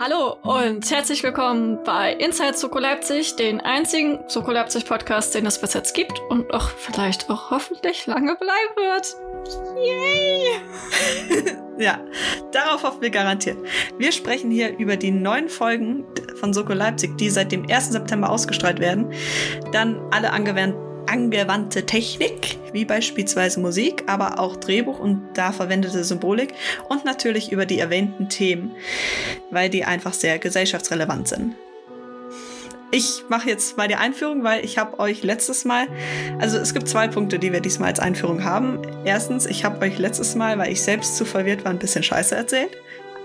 Hallo und herzlich willkommen bei Inside Soko Leipzig, den einzigen Soko Leipzig Podcast, den es bis jetzt gibt und auch vielleicht auch hoffentlich lange bleiben wird. Yay! ja, darauf hoffen wir garantiert. Wir sprechen hier über die neuen Folgen von Soko Leipzig, die seit dem 1. September ausgestrahlt werden. Dann alle angewandten angewandte Technik, wie beispielsweise Musik, aber auch Drehbuch und da verwendete Symbolik und natürlich über die erwähnten Themen, weil die einfach sehr gesellschaftsrelevant sind. Ich mache jetzt mal die Einführung, weil ich habe euch letztes Mal, also es gibt zwei Punkte, die wir diesmal als Einführung haben. Erstens, ich habe euch letztes Mal, weil ich selbst zu verwirrt war, ein bisschen Scheiße erzählt.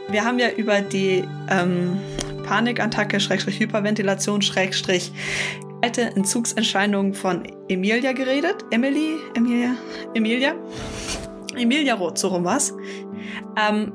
Wir haben ja über die ähm, Panikattacke, Schrägstrich Hyperventilation, Schrägstrich alte Entzugserscheinungen von Emilia geredet. Emily? Emilia? Emilia? Emilia Roth, so rum was. Ähm,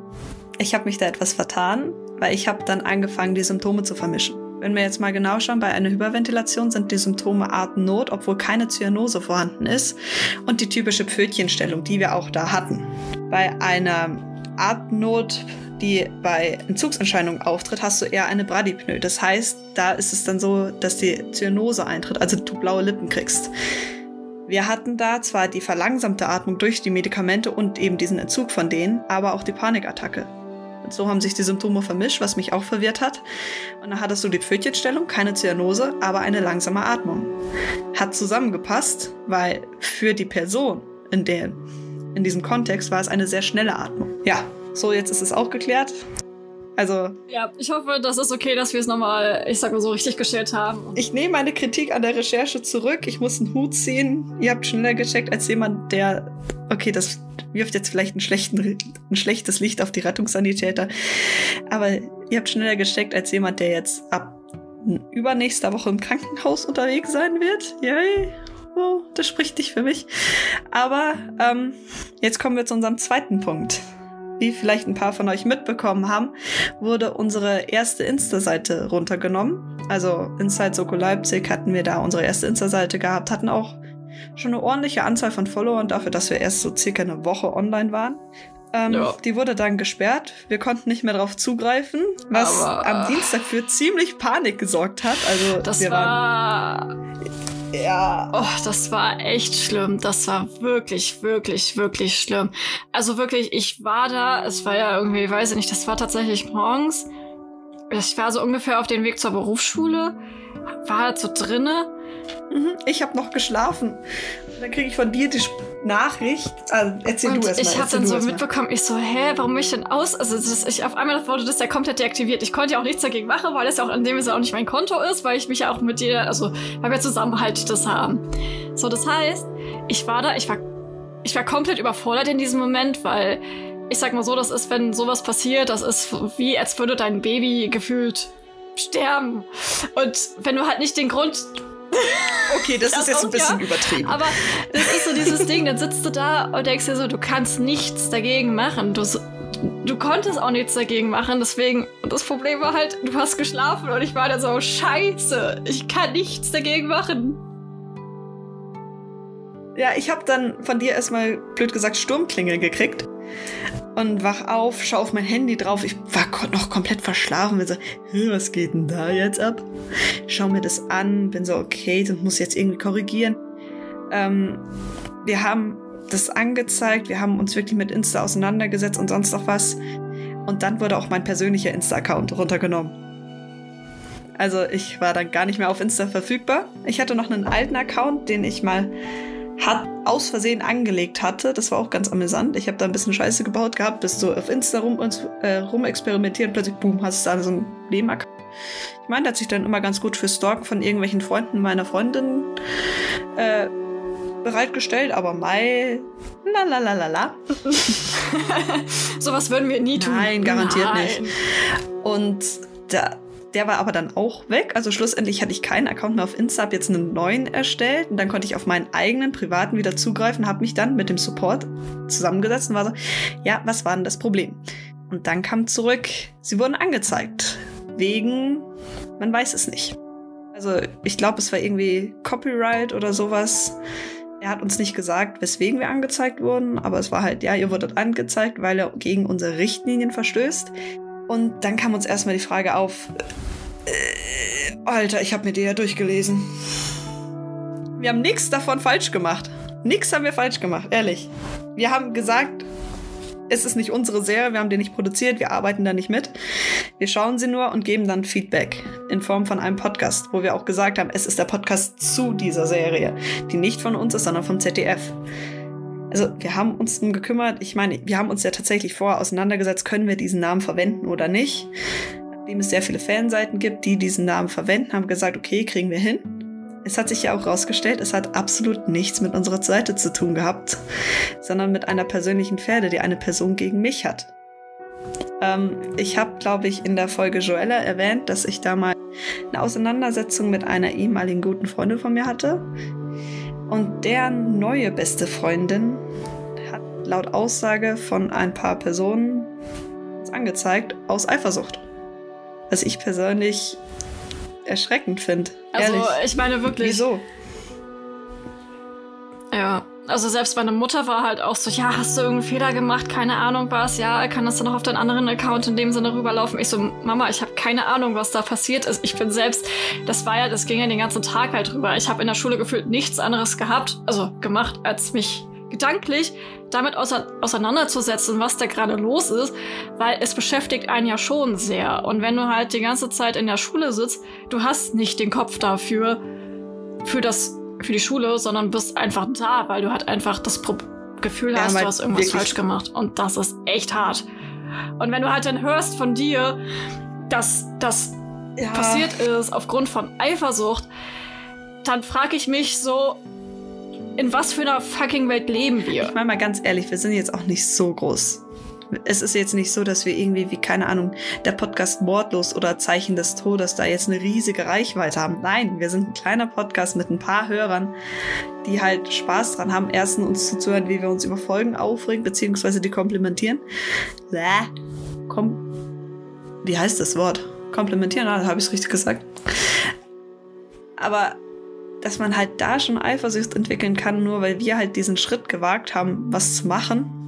ich habe mich da etwas vertan, weil ich habe dann angefangen, die Symptome zu vermischen. Wenn wir jetzt mal genau schauen, bei einer Hyperventilation sind die Symptome Atemnot, obwohl keine Zyanose vorhanden ist, und die typische Pfötchenstellung, die wir auch da hatten. Bei einer Atemnot die bei Entzugserscheinungen auftritt, hast du eher eine Bradypnoe. Das heißt, da ist es dann so, dass die Zyanose eintritt, also du blaue Lippen kriegst. Wir hatten da zwar die verlangsamte Atmung durch die Medikamente und eben diesen Entzug von denen, aber auch die Panikattacke. Und so haben sich die Symptome vermischt, was mich auch verwirrt hat. Und dann hattest du die Pfötchenstellung, keine Zyanose, aber eine langsame Atmung. Hat zusammengepasst, weil für die Person in, der, in diesem Kontext war es eine sehr schnelle Atmung. Ja, so, jetzt ist es auch geklärt. Also. Ja, ich hoffe, das ist okay, dass wir es nochmal, ich sag mal so, richtig gestellt haben. Ich nehme meine Kritik an der Recherche zurück. Ich muss einen Hut ziehen. Ihr habt schneller gecheckt als jemand, der. Okay, das wirft jetzt vielleicht ein, ein schlechtes Licht auf die Rettungssanitäter. Aber ihr habt schneller gecheckt als jemand, der jetzt ab übernächster Woche im Krankenhaus unterwegs sein wird. Yay. Oh, das spricht nicht für mich. Aber ähm, jetzt kommen wir zu unserem zweiten Punkt wie vielleicht ein paar von euch mitbekommen haben, wurde unsere erste Insta-Seite runtergenommen. Also Inside Soko Leipzig hatten wir da unsere erste Insta-Seite gehabt, hatten auch schon eine ordentliche Anzahl von Followern dafür, dass wir erst so circa eine Woche online waren. Ähm, ja. Die wurde dann gesperrt. Wir konnten nicht mehr darauf zugreifen, was Aber, am Dienstag für ziemlich Panik gesorgt hat. Also das wir war waren ja. Oh, das war echt schlimm. Das war wirklich, wirklich, wirklich schlimm. Also wirklich, ich war da, es war ja irgendwie, weiß ich nicht, das war tatsächlich morgens. Ich war so ungefähr auf dem Weg zur Berufsschule, war halt so drinne Mhm, ich habe noch geschlafen. Dann kriege ich von dir die Nachricht. Also erzähl und du erst mal. Ich habe dann so mitbekommen, ich so, hä, warum bin ich denn aus? Also das, ich, auf einmal wurde das ja komplett deaktiviert. Ich konnte ja auch nichts dagegen machen, weil das ja auch in dem Sinne auch nicht mein Konto ist, weil ich mich ja auch mit dir, also weil wir zusammen halt das haben. So, das heißt, ich war da, ich war, ich war komplett überfordert in diesem Moment, weil ich sag mal so, das ist, wenn sowas passiert, das ist wie, als würde dein Baby gefühlt sterben. Und wenn du halt nicht den Grund Okay, das, das ist jetzt ein bisschen ja. übertrieben. Aber das ist so dieses Ding, dann sitzt du da und denkst dir so, du kannst nichts dagegen machen. Du, du konntest auch nichts dagegen machen, deswegen, und das Problem war halt, du hast geschlafen und ich war dann so, scheiße, ich kann nichts dagegen machen. Ja, ich habe dann von dir erstmal, blöd gesagt, Sturmklingel gekriegt und wach auf, schau auf mein Handy drauf. Ich war noch komplett verschlafen. Bin so, was geht denn da jetzt ab? Schau mir das an, bin so, okay, das muss jetzt irgendwie korrigieren. Ähm, wir haben das angezeigt, wir haben uns wirklich mit Insta auseinandergesetzt und sonst noch was. Und dann wurde auch mein persönlicher Insta-Account runtergenommen. Also ich war dann gar nicht mehr auf Insta verfügbar. Ich hatte noch einen alten Account, den ich mal hat, aus Versehen angelegt hatte. Das war auch ganz amüsant. Ich habe da ein bisschen Scheiße gebaut gehabt, bist so auf Insta rum, äh, rum experimentieren, plötzlich, boom, hast du da so ein Leben-Account. Ich meine, der hat sich dann immer ganz gut für Stalken von irgendwelchen Freunden meiner Freundin äh, bereitgestellt, aber Mai, la la la la la. Sowas würden wir nie tun. Nein, garantiert Nein. nicht. Und da, der war aber dann auch weg. Also schlussendlich hatte ich keinen Account mehr auf Insta, habe jetzt einen neuen erstellt und dann konnte ich auf meinen eigenen privaten wieder zugreifen, habe mich dann mit dem Support zusammengesetzt und war so, ja, was war denn das Problem? Und dann kam zurück, sie wurden angezeigt. Wegen, man weiß es nicht. Also ich glaube, es war irgendwie Copyright oder sowas. Er hat uns nicht gesagt, weswegen wir angezeigt wurden, aber es war halt, ja, ihr wurdet angezeigt, weil er gegen unsere Richtlinien verstößt. Und dann kam uns erstmal die Frage auf, äh, Alter, ich habe mir die ja durchgelesen. Wir haben nichts davon falsch gemacht. Nichts haben wir falsch gemacht, ehrlich. Wir haben gesagt, es ist nicht unsere Serie, wir haben die nicht produziert, wir arbeiten da nicht mit. Wir schauen sie nur und geben dann Feedback in Form von einem Podcast, wo wir auch gesagt haben, es ist der Podcast zu dieser Serie, die nicht von uns ist, sondern vom ZDF. Also wir haben uns darum gekümmert. Ich meine, wir haben uns ja tatsächlich vorher auseinandergesetzt, können wir diesen Namen verwenden oder nicht. Nachdem es sehr viele Fanseiten gibt, die diesen Namen verwenden, haben gesagt, okay, kriegen wir hin. Es hat sich ja auch rausgestellt, es hat absolut nichts mit unserer Seite zu tun gehabt, sondern mit einer persönlichen Pferde, die eine Person gegen mich hat. Ähm, ich habe, glaube ich, in der Folge Joella erwähnt, dass ich da mal eine Auseinandersetzung mit einer ehemaligen guten Freundin von mir hatte. Und deren neue beste Freundin hat laut Aussage von ein paar Personen angezeigt aus Eifersucht. Was ich persönlich erschreckend finde. Also, ich meine wirklich. Wieso? Ja. Also selbst meine Mutter war halt auch so, ja, hast du irgendeinen Fehler gemacht? Keine Ahnung was. Ja, kann das dann noch auf deinen anderen Account in dem Sinne rüberlaufen? Ich so, Mama, ich habe keine Ahnung, was da passiert ist. Ich bin selbst, das war ja, das ging ja den ganzen Tag halt drüber. Ich habe in der Schule gefühlt nichts anderes gehabt, also gemacht, als mich gedanklich damit ause auseinanderzusetzen, was da gerade los ist, weil es beschäftigt einen ja schon sehr. Und wenn du halt die ganze Zeit in der Schule sitzt, du hast nicht den Kopf dafür, für das für die Schule, sondern bist einfach da, weil du halt einfach das Pro Gefühl Ja, hast, du hast irgendwas falsch gemacht. Und das ist echt hart. Und wenn du halt dann hörst von dir, dass das Ja. passiert ist aufgrund von Eifersucht, dann frage ich mich so, in was für einer fucking Welt leben wir? Ich meine mal ganz ehrlich, wir sind jetzt auch nicht so groß. Es ist jetzt nicht so, dass wir irgendwie, wie keine Ahnung, der Podcast Mordlos oder Zeichen des Todes da jetzt eine riesige Reichweite haben. Nein, wir sind ein kleiner Podcast mit ein paar Hörern, die halt Spaß dran haben, erstens uns zuzuhören, wie wir uns über Folgen aufregen, beziehungsweise die komplimentieren. Bäh. Kom wie heißt das Wort? Komplimentieren, ah, habe ich es richtig gesagt. Aber dass man halt da schon Eifersucht entwickeln kann, nur weil wir halt diesen Schritt gewagt haben, was zu machen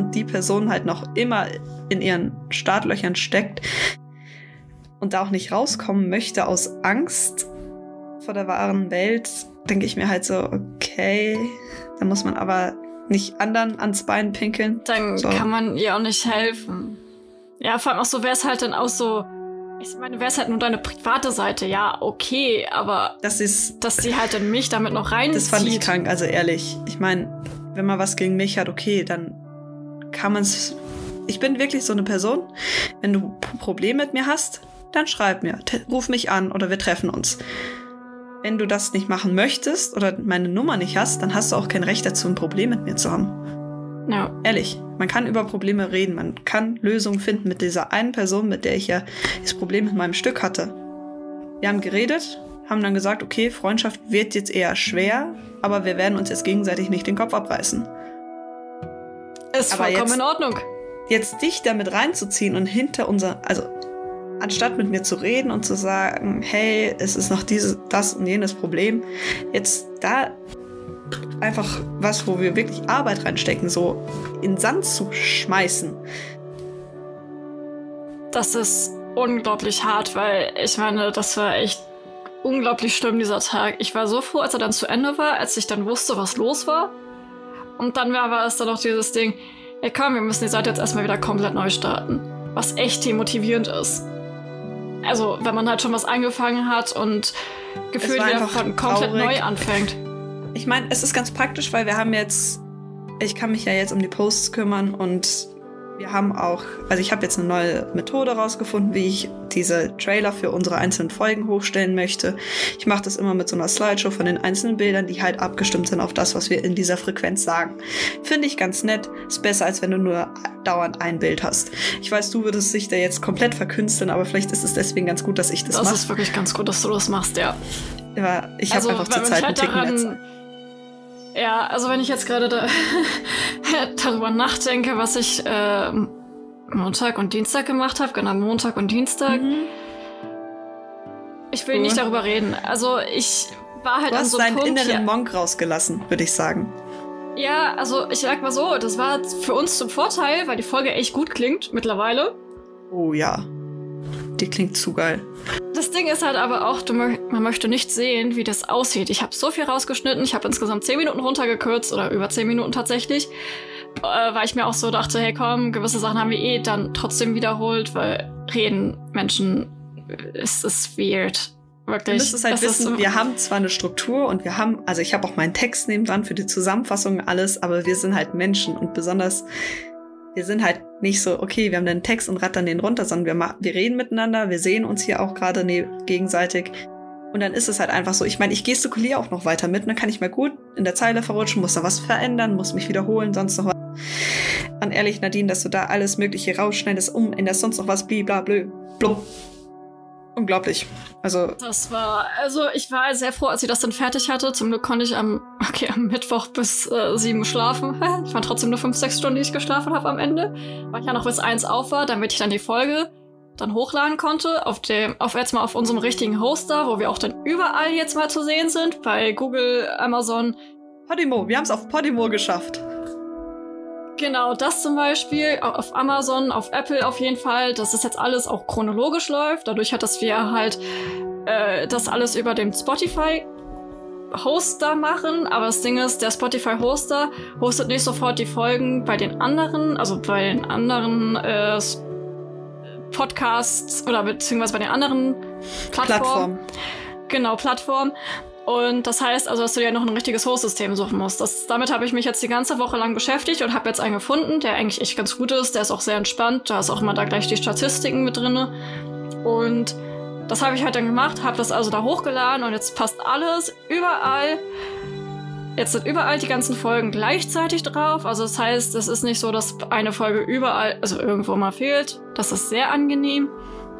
und die Person halt noch immer in ihren Startlöchern steckt und da auch nicht rauskommen möchte aus Angst vor der wahren Welt, denke ich mir halt so, okay, da muss man aber nicht anderen ans Bein pinkeln. Dann So. kann man ihr auch nicht helfen. Ja, vor allem auch so, wäre es halt dann auch so, ich meine, wäre es halt nur deine private Seite, ja, okay, aber Das ist, dass sie halt dann mich damit noch reinzieht. das fand ich krank, also ehrlich. Ich meine, wenn man was gegen mich hat, okay, dann kann man es. Ich bin wirklich so eine Person. Wenn du P- Probleme mit mir hast, dann schreib mir, ruf mich an oder wir treffen uns. Wenn du das nicht machen möchtest oder meine Nummer nicht hast, dann hast du auch kein Recht dazu, ein Problem mit mir zu haben. Ja, Ehrlich, man kann über Probleme reden, man kann Lösungen finden mit dieser einen Person, mit der ich ja das Problem mit meinem Stück hatte. Wir haben geredet, haben dann gesagt, okay, Freundschaft wird jetzt eher schwer, aber wir werden uns jetzt gegenseitig nicht den Kopf abreißen. Ist Aber vollkommen jetzt- in Ordnung. Jetzt dich damit reinzuziehen und hinter unser, also anstatt mit mir zu reden und zu sagen, hey, es ist noch dieses, das und jenes Problem, jetzt da einfach was, wo wir wirklich Arbeit reinstecken, so in Sand zu schmeißen. Das ist unglaublich hart, weil ich meine, das war echt unglaublich schlimm, dieser Tag. Ich war so froh, als er dann zu Ende war, als ich dann wusste, was los war. Und dann war, es dann noch dieses Ding, ey komm, wir müssen die Seite jetzt erstmal wieder komplett neu starten. Was echt demotivierend ist. Also, wenn man halt schon was angefangen hat und gefühlt wieder von komplett traurig. neu anfängt. Ich meine, es ist ganz praktisch, weil wir haben jetzt, ich kann mich ja jetzt um die Posts kümmern und wir haben auch, also ich habe jetzt eine neue Methode rausgefunden, wie ich diese Trailer für unsere einzelnen Folgen hochstellen möchte. Ich mache das immer mit so einer Slideshow von den einzelnen Bildern, die halt abgestimmt sind auf das, was wir in dieser Frequenz sagen. Finde ich ganz nett. Ist besser, als wenn du nur dauernd ein Bild hast. Ich weiß, du würdest dich da jetzt komplett verkünsteln, aber vielleicht ist es deswegen ganz gut, dass ich das, Das mache. ist wirklich ganz gut, dass du das machst, ja. Aber Ich habe Also, einfach wenn zur Zeit einen Ticken daran. Ja, also wenn ich jetzt gerade da, darüber nachdenke, was ich äh, Montag und Dienstag gemacht habe, genau Montag und Dienstag, Mhm. ich will Cool. nicht darüber reden. Also ich war halt Du an hast so einem deinen Punkt inneren. Monk rausgelassen, würde ich sagen. Ja, also ich sag mal so, das war für uns zum Vorteil, weil die Folge echt gut klingt mittlerweile. Oh ja. Die klingt zu geil. Das Ding ist halt aber auch, man möchte nicht sehen, wie das aussieht. Ich habe so viel rausgeschnitten. Ich habe insgesamt 10 Minuten runtergekürzt oder über 10 Minuten tatsächlich. Äh, weil ich mir auch so dachte, hey komm, gewisse Sachen haben wir eh dann trotzdem wiederholt, weil reden Menschen, es ist weird. Wirklich. Du müsstest halt das wissen, wir haben zwar eine Struktur und wir haben, also ich habe auch meinen Text neben dran für die Zusammenfassung alles, aber wir sind halt Menschen und besonders wir sind halt nicht so, okay, wir haben den Text und rattern den runter, sondern wir, wir reden miteinander, wir sehen uns hier auch gerade ne gegenseitig. Und dann ist es halt einfach so, ich meine, ich gestikuliere auch noch weiter mit, dann kann ich mal gut in der Zeile verrutschen, muss da was verändern, muss mich wiederholen, sonst noch was. Und ehrlich, Nadine, dass du da alles Mögliche rausschneidest, um in der sonst noch was, bliblablö, blub, unglaublich. Also. Das war, also ich war sehr froh, als ich das dann fertig hatte. Zum Glück konnte ich am, okay, am Mittwoch bis äh, sieben schlafen. Ich war trotzdem nur fünf, sechs Stunden, die ich geschlafen habe am Ende. Weil ich ja noch bis eins auf war, damit ich dann die Folge dann hochladen konnte, auf dem, auf jetzt mal auf unserem richtigen Hoster, wo wir auch dann überall jetzt mal zu sehen sind, bei Google, Amazon. Podimo, wir haben es auf Podimo geschafft. Genau, das zum Beispiel auf Amazon, auf Apple auf jeden Fall, dass das jetzt alles auch chronologisch läuft. Dadurch hat, dass wir halt äh, das alles über den Spotify Hoster machen, aber das Ding ist, der Spotify Hoster hostet nicht sofort die Folgen bei den anderen, also bei den anderen äh, Podcasts oder beziehungsweise bei den anderen Plattformen. Plattform. Genau, Plattformen. Und das heißt also, dass du dir noch ein richtiges Host-System suchen musst. Das, damit habe ich mich jetzt die ganze Woche lang beschäftigt und habe jetzt einen gefunden, der eigentlich echt ganz gut ist. Der ist auch sehr entspannt. Da ist auch immer da gleich die Statistiken mit drin. Und das habe ich halt dann gemacht, habe das also da hochgeladen und jetzt passt alles überall. Jetzt sind überall die ganzen Folgen gleichzeitig drauf. Also das heißt, es ist nicht so, dass eine Folge überall, also irgendwo mal fehlt. Das ist sehr angenehm.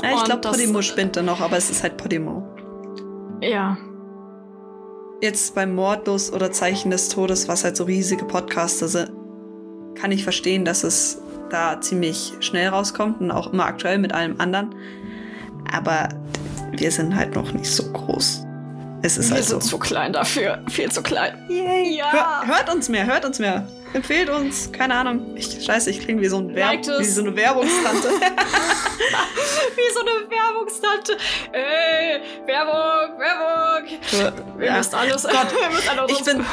Ja, ich glaube, Podimo spinnt da noch, aber es ist halt Podimo. Ja, jetzt beim Mordlos oder Zeichen des Todes, was halt so riesige Podcaster sind, kann ich verstehen, dass es da ziemlich schnell rauskommt und auch immer aktuell mit allem anderen. Aber wir sind halt noch nicht so groß. Es ist wir halt sind so. zu klein dafür. Viel zu klein. Yay. Ja. Hör, hört uns mehr, hört uns mehr. Empfehlt uns, keine Ahnung. Ich, scheiße, ich klinge wie so, ein Werb wie so eine Werbungstante. wie so eine Werbungstante. Ey, Werbung, Werbung. Wir ja. müssen alles. Gott, wir müssen alles ich bin,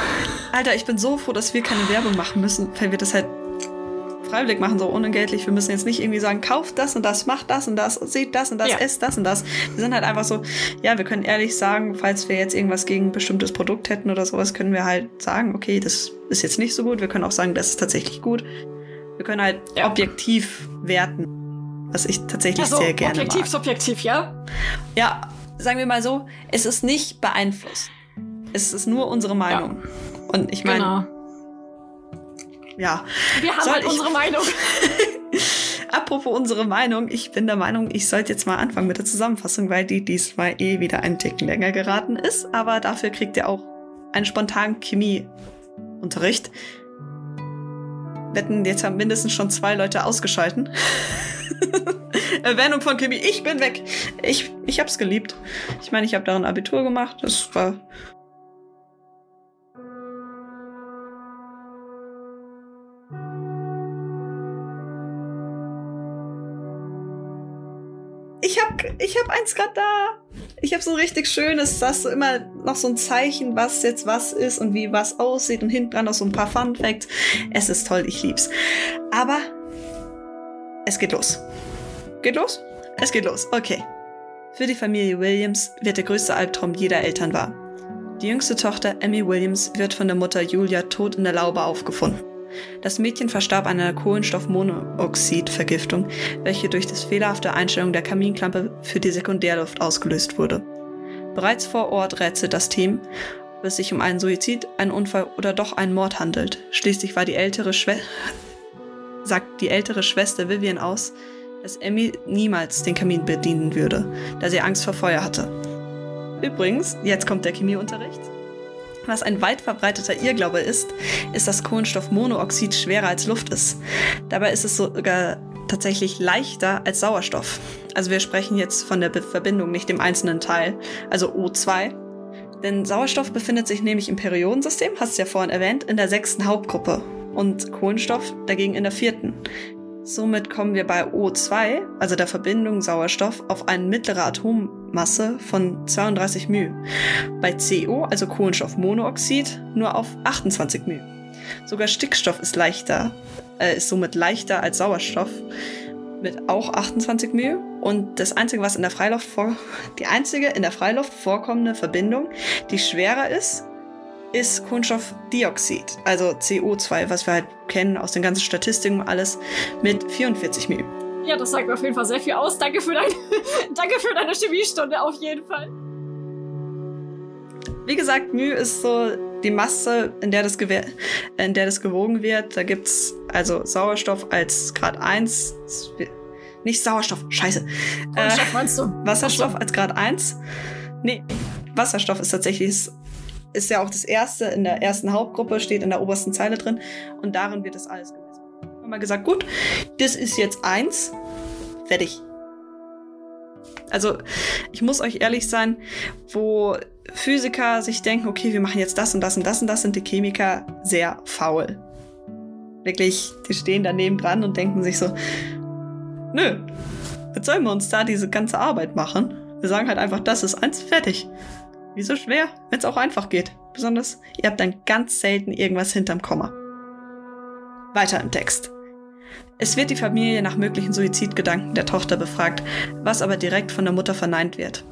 Alter, ich bin so froh, dass wir keine Werbung machen müssen, weil wir das halt freiwillig machen, so unentgeltlich. Wir müssen jetzt nicht irgendwie sagen, kauft das und das, macht das und das, seht das und das, ja. esst das und das. Wir sind halt einfach so, ja, wir können ehrlich sagen, falls wir jetzt irgendwas gegen ein bestimmtes Produkt hätten oder sowas, können wir halt sagen, okay, das ist jetzt nicht so gut. Wir können auch sagen, das ist tatsächlich gut. Wir können halt ja. objektiv werten, was ich tatsächlich also, sehr gerne objektiv, mag. subjektiv, ja? Ja, sagen wir mal so, es ist nicht beeinflusst. Es ist nur unsere Meinung. Ja. Und ich meine, genau ja. Wir haben halt unsere Meinung. Apropos unsere Meinung, ich bin der Meinung, ich sollte jetzt mal anfangen mit der Zusammenfassung, weil die diesmal eh wieder einen Ticken länger geraten ist. Aber dafür kriegt ihr auch einen spontanen Chemieunterricht. Wetten, jetzt haben mindestens schon zwei Leute ausgeschalten. Erwähnung von Chemie, ich bin weg. Ich, ich hab's geliebt. Ich meine, ich habe darin Abitur gemacht. Das war ich hab, ich hab eins gerade da. Ich hab so ein richtig schönes, da hast du immer noch so ein Zeichen, was jetzt was ist und wie was aussieht und hinten dran noch so ein paar Fun Facts. Es ist toll, ich lieb's. Aber es geht los. Geht los? Es geht los. Okay. Für die Familie Williams wird der größte Albtraum jeder Eltern wahr. Die jüngste Tochter Emmy Williams wird von der Mutter Julia tot in der Laube aufgefunden. Das Mädchen verstarb an einer Kohlenstoffmonoxidvergiftung, welche durch das fehlerhafte Einstellung der Kaminklampe für die Sekundärluft ausgelöst wurde. Bereits vor Ort rätselt das Team, ob es sich um einen Suizid, einen Unfall oder doch einen Mord handelt. Schließlich war die ältere Schwester sagt die ältere Schwester Vivian aus, dass Emmy niemals den Kamin bedienen würde, da sie Angst vor Feuer hatte. Übrigens, jetzt kommt der Chemieunterricht. Was ein weit verbreiteter Irrglaube ist, ist, dass Kohlenstoffmonoxid schwerer als Luft ist. Dabei ist es sogar tatsächlich leichter als Sauerstoff. Also wir sprechen jetzt von der Verbindung, nicht dem einzelnen Teil, also O2. Denn Sauerstoff befindet sich nämlich im Periodensystem, hast du ja vorhin erwähnt, in der sechsten Hauptgruppe und Kohlenstoff dagegen in der vierten. Somit kommen wir bei O2, also der Verbindung Sauerstoff, auf eine mittlere Atommasse von 32 μ. Bei CO, also Kohlenstoffmonoxid, nur auf 28 μ. Sogar Stickstoff ist leichter, äh, ist somit leichter als Sauerstoff mit auch 28 μ. Und das einzige, was in der Freiluft vor, die einzige in der Freiluft vorkommende Verbindung, die schwerer ist, ist Kohlenstoffdioxid, also CO2, was wir halt kennen aus den ganzen Statistiken alles, mit 44 μ. Ja, das sagt mir auf jeden Fall sehr viel aus. Danke für, dein, Danke für deine Chemiestunde auf jeden Fall. Wie gesagt, μ ist so die Masse, in der das, in der das gewogen wird. Da gibt es also Sauerstoff als Grad 1. Nicht Sauerstoff, scheiße. Wasserstoff meinst du? Wasserstoff als Grad 1. Nee, Wasserstoff ist tatsächlich ist ja auch das erste in der ersten Hauptgruppe, steht in der obersten Zeile drin und darin wird das alles gemessen. Wir gesagt, gut, das ist jetzt eins, fertig. Also, ich muss euch ehrlich sein, wo Physiker sich denken, okay, wir machen jetzt das und das und das und das, sind die Chemiker sehr faul. Wirklich, die stehen daneben dran und denken sich so, nö, jetzt sollen wir uns da diese ganze Arbeit machen? Wir sagen halt einfach, das ist eins, fertig. Wieso schwer, wenn es auch einfach geht? Besonders, ihr habt dann ganz selten irgendwas hinterm Komma. Weiter im Text. Es wird die Familie nach möglichen Suizidgedanken der Tochter befragt, was aber direkt von der Mutter verneint wird.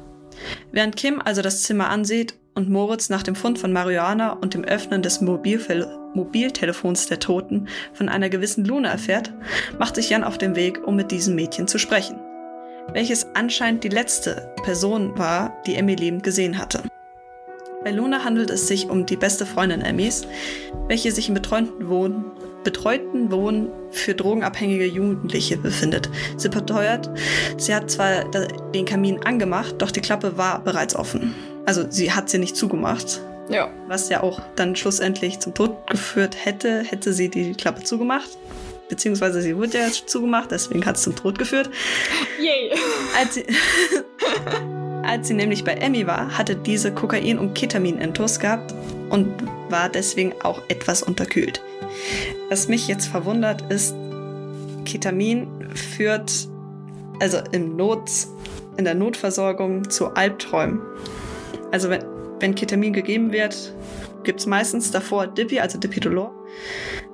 Während Kim also das Zimmer ansieht und Moritz nach dem Fund von Marihuana und dem Öffnen des Mobilfel Mobiltelefons der Toten von einer gewissen Luna erfährt, macht sich Jan auf den Weg, um mit diesem Mädchen zu sprechen, welches anscheinend die letzte Person war, die Emmy lebend gesehen hatte. Bei Luna handelt es sich um die beste Freundin Emmys, welche sich im betreuten Wohnen, betreuten Wohnen für drogenabhängige Jugendliche befindet. Sie beteuert, sie hat zwar den Kamin angemacht, doch die Klappe war bereits offen. Also sie hat sie nicht zugemacht. Ja. Was ja auch dann schlussendlich zum Tod geführt hätte, hätte sie die Klappe zugemacht. Beziehungsweise sie wurde ja zugemacht, deswegen hat es zum Tod geführt. Yay! Als sie Als sie nämlich bei Emmy war, hatte diese Kokain- und Ketamin-Intus gehabt und war deswegen auch etwas unterkühlt. Was mich jetzt verwundert ist, Ketamin führt also im Not, in der Notversorgung zu Albträumen. Also wenn, wenn Ketamin gegeben wird, gibt es meistens davor Dipi, also Dipidolor.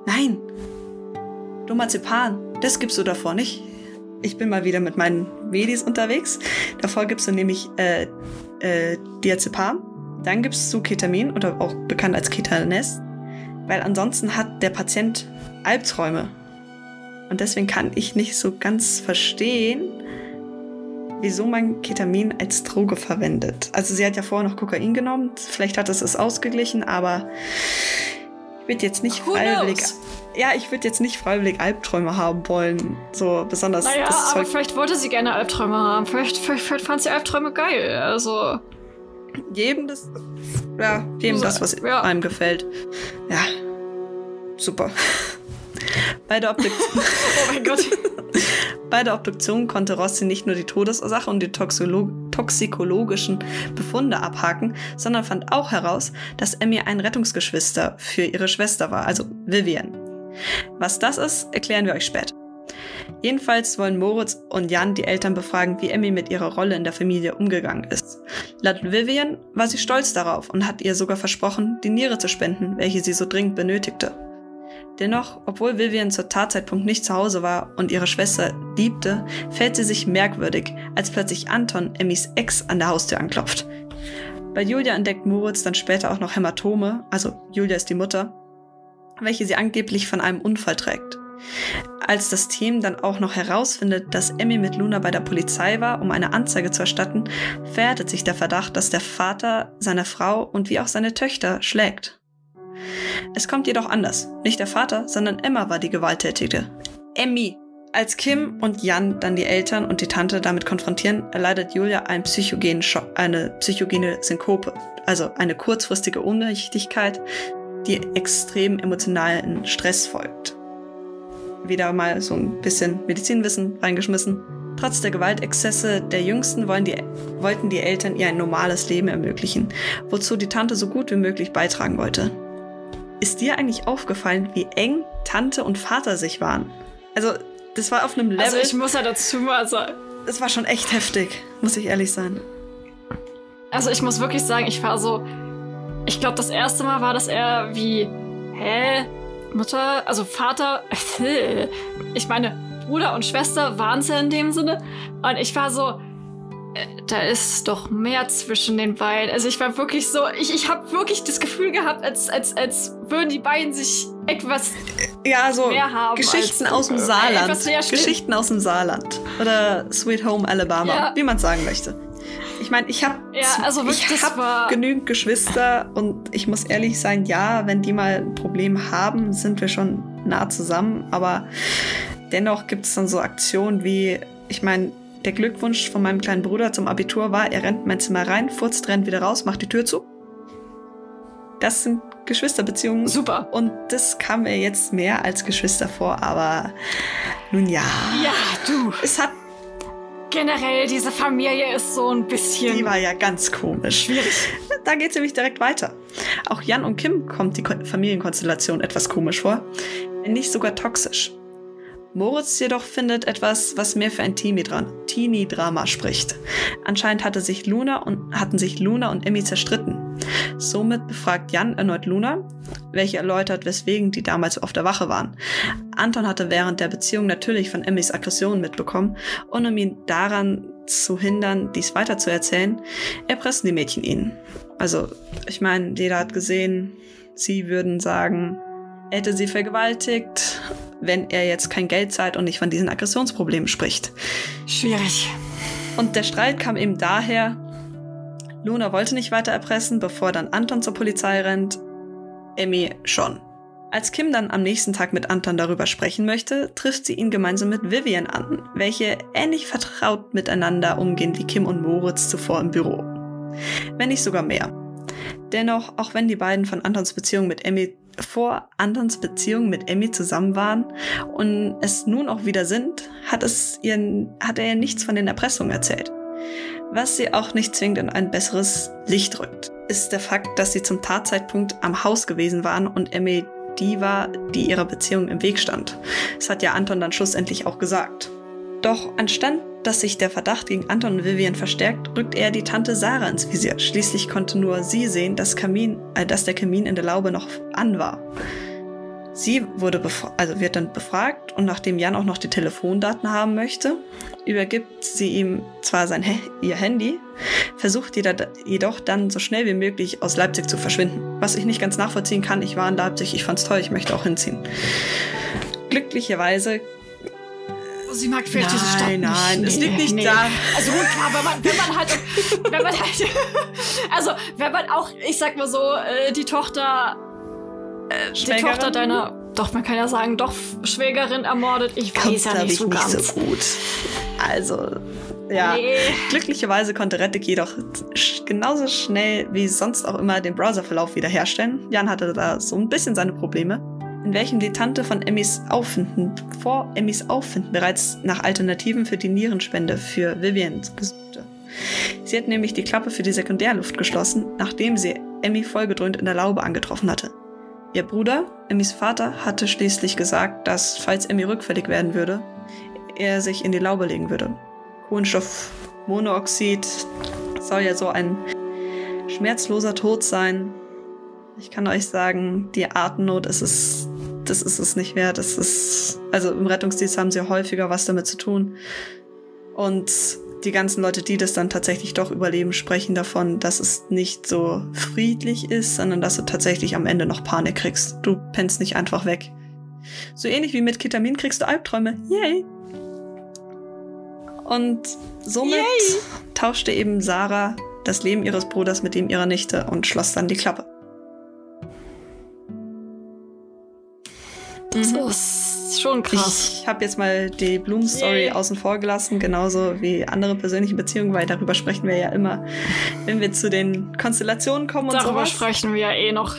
Nein, Domazepam, das gibst du davor nicht ich bin mal wieder mit meinen Medis unterwegs. Davor gibst du nämlich äh, äh, Diazepam. Dann gibst du Ketamin oder auch bekannt als Ketanes, weil ansonsten hat der Patient Albträume. Und deswegen kann ich nicht so ganz verstehen, wieso man Ketamin als Droge verwendet. Also sie hat ja vorher noch Kokain genommen, vielleicht hat es es ausgeglichen, aber ich würde jetzt nicht freiwillig ja, ich würde jetzt nicht freiwillig Albträume haben wollen. So besonders. Naja, das aber vielleicht wollte sie gerne Albträume haben. Vielleicht, vielleicht, vielleicht fand sie Albträume geil. Also. Jedem das. Ja, jedem das, was ja. einem gefällt. Ja. Super. Bei der Obduktion. oh mein Gott. Bei der Obduktion konnte Rossi nicht nur die Todesursache und die Toxolo toxikologischen Befunde abhaken, sondern fand auch heraus, dass Emmy ein Rettungsgeschwister für ihre Schwester war, also Vivian. Was das ist, erklären wir euch später. Jedenfalls wollen Moritz und Jan die Eltern befragen, wie Emmy mit ihrer Rolle in der Familie umgegangen ist. Laut Vivian war sie stolz darauf und hat ihr sogar versprochen, die Niere zu spenden, welche sie so dringend benötigte. Dennoch, obwohl Vivian zur Tatzeitpunkt nicht zu Hause war und ihre Schwester liebte, fällt sie sich merkwürdig, als plötzlich Anton, Emmys Ex, an der Haustür anklopft. Bei Julia entdeckt Moritz dann später auch noch Hämatome, also Julia ist die Mutter, welche sie angeblich von einem Unfall trägt. Als das Team dann auch noch herausfindet, dass Emmy mit Luna bei der Polizei war, um eine Anzeige zu erstatten, verhärtet sich der Verdacht, dass der Vater seine Frau und wie auch seine Töchter schlägt. Es kommt jedoch anders. Nicht der Vater, sondern Emma war die Gewalttätige. Emmy! Als Kim und Jan dann die Eltern und die Tante damit konfrontieren, erleidet Julia einen psychogenen eine psychogene Synkope, also eine kurzfristige Ohnmächtigkeit, die extrem emotionalen Stress folgt. Wieder mal so ein bisschen Medizinwissen reingeschmissen. Trotz der Gewaltexzesse der Jüngsten wollen die, wollten die Eltern ihr ein normales Leben ermöglichen, wozu die Tante so gut wie möglich beitragen wollte. Ist dir eigentlich aufgefallen, wie eng Tante und Vater sich waren? Also, das war auf einem Level. Also ich muss ja dazu mal sagen. Es war schon echt heftig, muss ich ehrlich sein. Also ich muss wirklich sagen, ich war so. Ich glaube, das erste Mal war das eher wie. Hä? Mutter? Also Vater? Ich meine, Bruder und Schwester waren es ja in dem Sinne. Und ich war so. äh, Da ist doch mehr zwischen den beiden. Also ich war wirklich so, ich, ich habe wirklich das Gefühl gehabt, als, als, als würden die beiden sich etwas Ja, so mehr haben. Geschichten als, aus dem äh, Saarland. Geschichten aus dem Saarland. Oder Sweet Home Alabama, Ja. wie man sagen möchte. Ich meine, ich habe Ja, also wirklich, ich das hab genügend Geschwister und ich muss ehrlich sein, ja, wenn die mal ein Problem haben, sind wir schon nah zusammen. Aber dennoch gibt es dann so Aktionen wie, ich meine, der Glückwunsch von meinem kleinen Bruder zum Abitur war, er rennt in mein Zimmer rein, furzt, rennt wieder raus, macht die Tür zu. Das sind Geschwisterbeziehungen. Super. Und das kam mir jetzt mehr als Geschwister vor, aber nun ja. Ja, du. Es hat, Generell, diese Familie ist so ein bisschen die war ja ganz komisch. schwierig. Da geht es nämlich direkt weiter. Auch Jan und Kim kommt die Ko- Familienkonstellation etwas komisch vor, wenn nicht sogar toxisch. Moritz jedoch findet etwas, was mehr für ein Teenie-Dra- Teenie-Drama spricht. Anscheinend hatte sich Luna und, hatten sich Luna und Emmy zerstritten. Somit befragt Jan erneut Luna, welche erläutert, weswegen die damals auf der Wache waren. Anton hatte während der Beziehung natürlich von Emmys Aggressionen mitbekommen und um ihn daran zu hindern, dies weiterzuerzählen, erpressen die Mädchen ihn. Also, ich meine, jeder hat gesehen, sie würden sagen, hätte sie vergewaltigt, wenn er jetzt kein Geld zahlt und nicht von diesen Aggressionsproblemen spricht. Schwierig. Und der Streit kam eben daher, Luna wollte nicht weiter erpressen, bevor dann Anton zur Polizei rennt, Emmy schon. Als Kim dann am nächsten Tag mit Anton darüber sprechen möchte, trifft sie ihn gemeinsam mit Vivian an, welche ähnlich vertraut miteinander umgehen wie Kim und Moritz zuvor im Büro. Wenn nicht sogar mehr. Dennoch, auch wenn die beiden von Antons Beziehung mit Emmy vor Antons Beziehung mit Emmy zusammen waren und es nun auch wieder sind, hat, es ihr, hat er ihr nichts von den Erpressungen erzählt. Was sie auch nicht zwingend in ein besseres Licht rückt, ist der Fakt, dass sie zum Tatzeitpunkt am Haus gewesen waren und Emmy die war, die ihrer Beziehung im Weg stand. Das hat ja Anton dann schlussendlich auch gesagt. Doch anstatt, dass sich der Verdacht gegen Anton und Vivian verstärkt, rückt er die Tante Sarah ins Visier. Schließlich konnte nur sie sehen, dass, Kamin, äh, dass der Kamin in der Laube noch an war. Sie wurde also wird dann befragt und nachdem Jan auch noch die Telefondaten haben möchte, übergibt sie ihm zwar sein ihr Handy, versucht jedoch dann so schnell wie möglich aus Leipzig zu verschwinden. Was ich nicht ganz nachvollziehen kann, ich war in Leipzig, ich fand's toll, ich möchte auch hinziehen. Glücklicherweise Sie mag vielleicht diese Stadt Nein, nicht. nein, es liegt nicht nee. da. Also gut, klar, wenn man, wenn man halt, wenn man halt, also wenn man auch, ich sag mal so, äh, die Tochter, äh, die? Tochter deiner, doch man kann ja sagen, doch Schwägerin ermordet, ich kommt, weiß ja glaub nicht ich, so nicht so gut. Also, ja. Nee. Glücklicherweise konnte Rettig jedoch sch- genauso schnell wie sonst auch immer den Browserverlauf wiederherstellen. Jan hatte da so ein bisschen seine Probleme, in welchem die Tante von Emmys Auffinden, vor Emmys Auffinden bereits nach Alternativen für die Nierenspende für Vivian gesuchte. Sie hat nämlich die Klappe für die Sekundärluft geschlossen, nachdem sie Emmy vollgedröhnt in der Laube angetroffen hatte. Ihr Bruder, Emmys Vater, hatte schließlich gesagt, dass, falls Emmy rückfällig werden würde, er sich in die Laube legen würde. Kohlenstoffmonoxid soll ja so ein schmerzloser Tod sein. Ich kann euch sagen, die Atemnot ist es, das ist es nicht wert. Das ist, also im Rettungsdienst haben sie häufiger was damit zu tun. Und die ganzen Leute, die das dann tatsächlich doch überleben, sprechen davon, dass es nicht so friedlich ist, sondern dass du tatsächlich am Ende noch Panik kriegst. Du pennst nicht einfach weg. So ähnlich wie mit Ketamin kriegst du Albträume. Yay! Und somit Yay. tauschte eben Sarah das Leben ihres Bruders mit dem ihrer Nichte und schloss dann die Klappe. Das ist schon krass. Ich habe jetzt mal die Blumen-Story Yay. außen vor gelassen, genauso wie andere persönliche Beziehungen, weil darüber sprechen wir ja immer, wenn wir zu den Konstellationen kommen und Darüber sowas. sprechen wir ja eh noch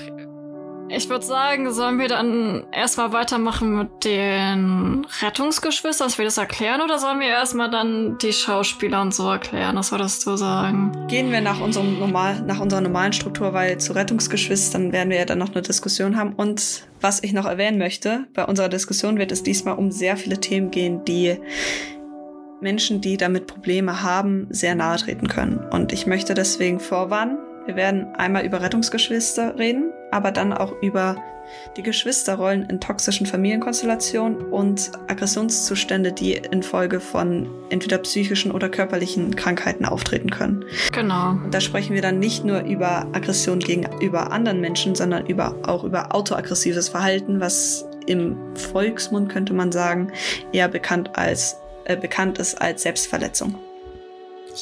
Ich würde sagen, sollen wir dann erstmal weitermachen mit den Rettungsgeschwistern, dass wir das erklären, oder sollen wir erstmal dann die Schauspieler und so erklären? Was würdest du sagen? Gehen wir nach, unserem normal, nach unserer normalen Struktur, weil zu Rettungsgeschwistern werden wir ja dann noch eine Diskussion haben. Und was ich noch erwähnen möchte, bei unserer Diskussion wird es diesmal um sehr viele Themen gehen, die Menschen, die damit Probleme haben, sehr nahe treten können. Und ich möchte deswegen vorwarnen, wir werden einmal über Rettungsgeschwister reden, aber dann auch über die Geschwisterrollen in toxischen Familienkonstellationen und Aggressionszustände, die infolge von entweder psychischen oder körperlichen Krankheiten auftreten können. Genau. Und da sprechen wir dann nicht nur über Aggression gegenüber anderen Menschen, sondern über, auch über autoaggressives Verhalten, was im Volksmund könnte man sagen, eher bekannt als äh, bekannt ist als Selbstverletzung.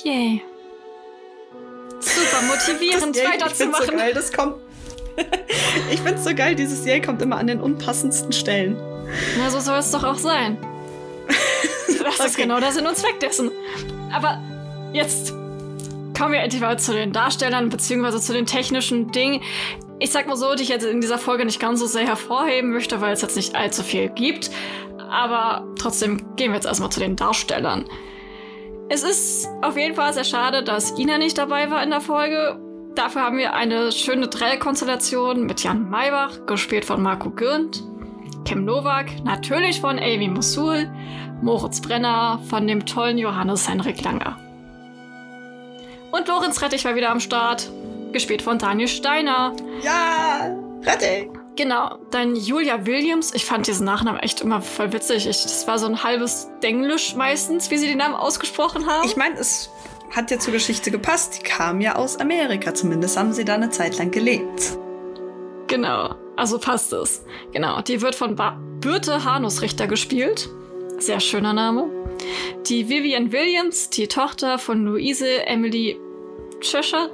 Yay. Super motivierend, Das weiterzumachen. So geil, das kommt. ich find's so geil, dieses Yay kommt immer an den unpassendsten Stellen. Na, so soll es doch auch sein. Das ist Okay. genau der Sinn und Zweck dessen. Aber jetzt kommen wir endlich mal zu den Darstellern, beziehungsweise zu den technischen Dingen. Ich sag mal so, die ich jetzt in dieser Folge nicht ganz so sehr hervorheben möchte, weil es jetzt nicht allzu viel gibt. Aber trotzdem gehen wir jetzt erstmal zu den Darstellern. Es ist auf jeden Fall sehr schade, dass Ina nicht dabei war in der Folge. Dafür haben wir eine schöne Dreierkonstellation mit Jan Maybach, gespielt von Marco Gürnt, Kim Nowak, natürlich von Amy Mosul, Moritz Brenner von dem tollen Johannes Henrik Langer. Und Lorenz Rettich war wieder am Start, gespielt von Daniel Steiner. Ja, Rettig. Genau, dann Julia Williams. Ich fand diesen Nachnamen echt immer voll witzig. Ich, das war so ein halbes Denglisch meistens, wie sie den Namen ausgesprochen haben. Ich meine, es hat ja zur Geschichte gepasst. Die kam ja aus Amerika. Zumindest haben sie da eine Zeit lang gelebt. Genau, also passt es. Genau, die wird von ba Birte Hanusrichter gespielt. Sehr schöner Name. Die Vivian Williams, die Tochter von Luise Emily Cheshire.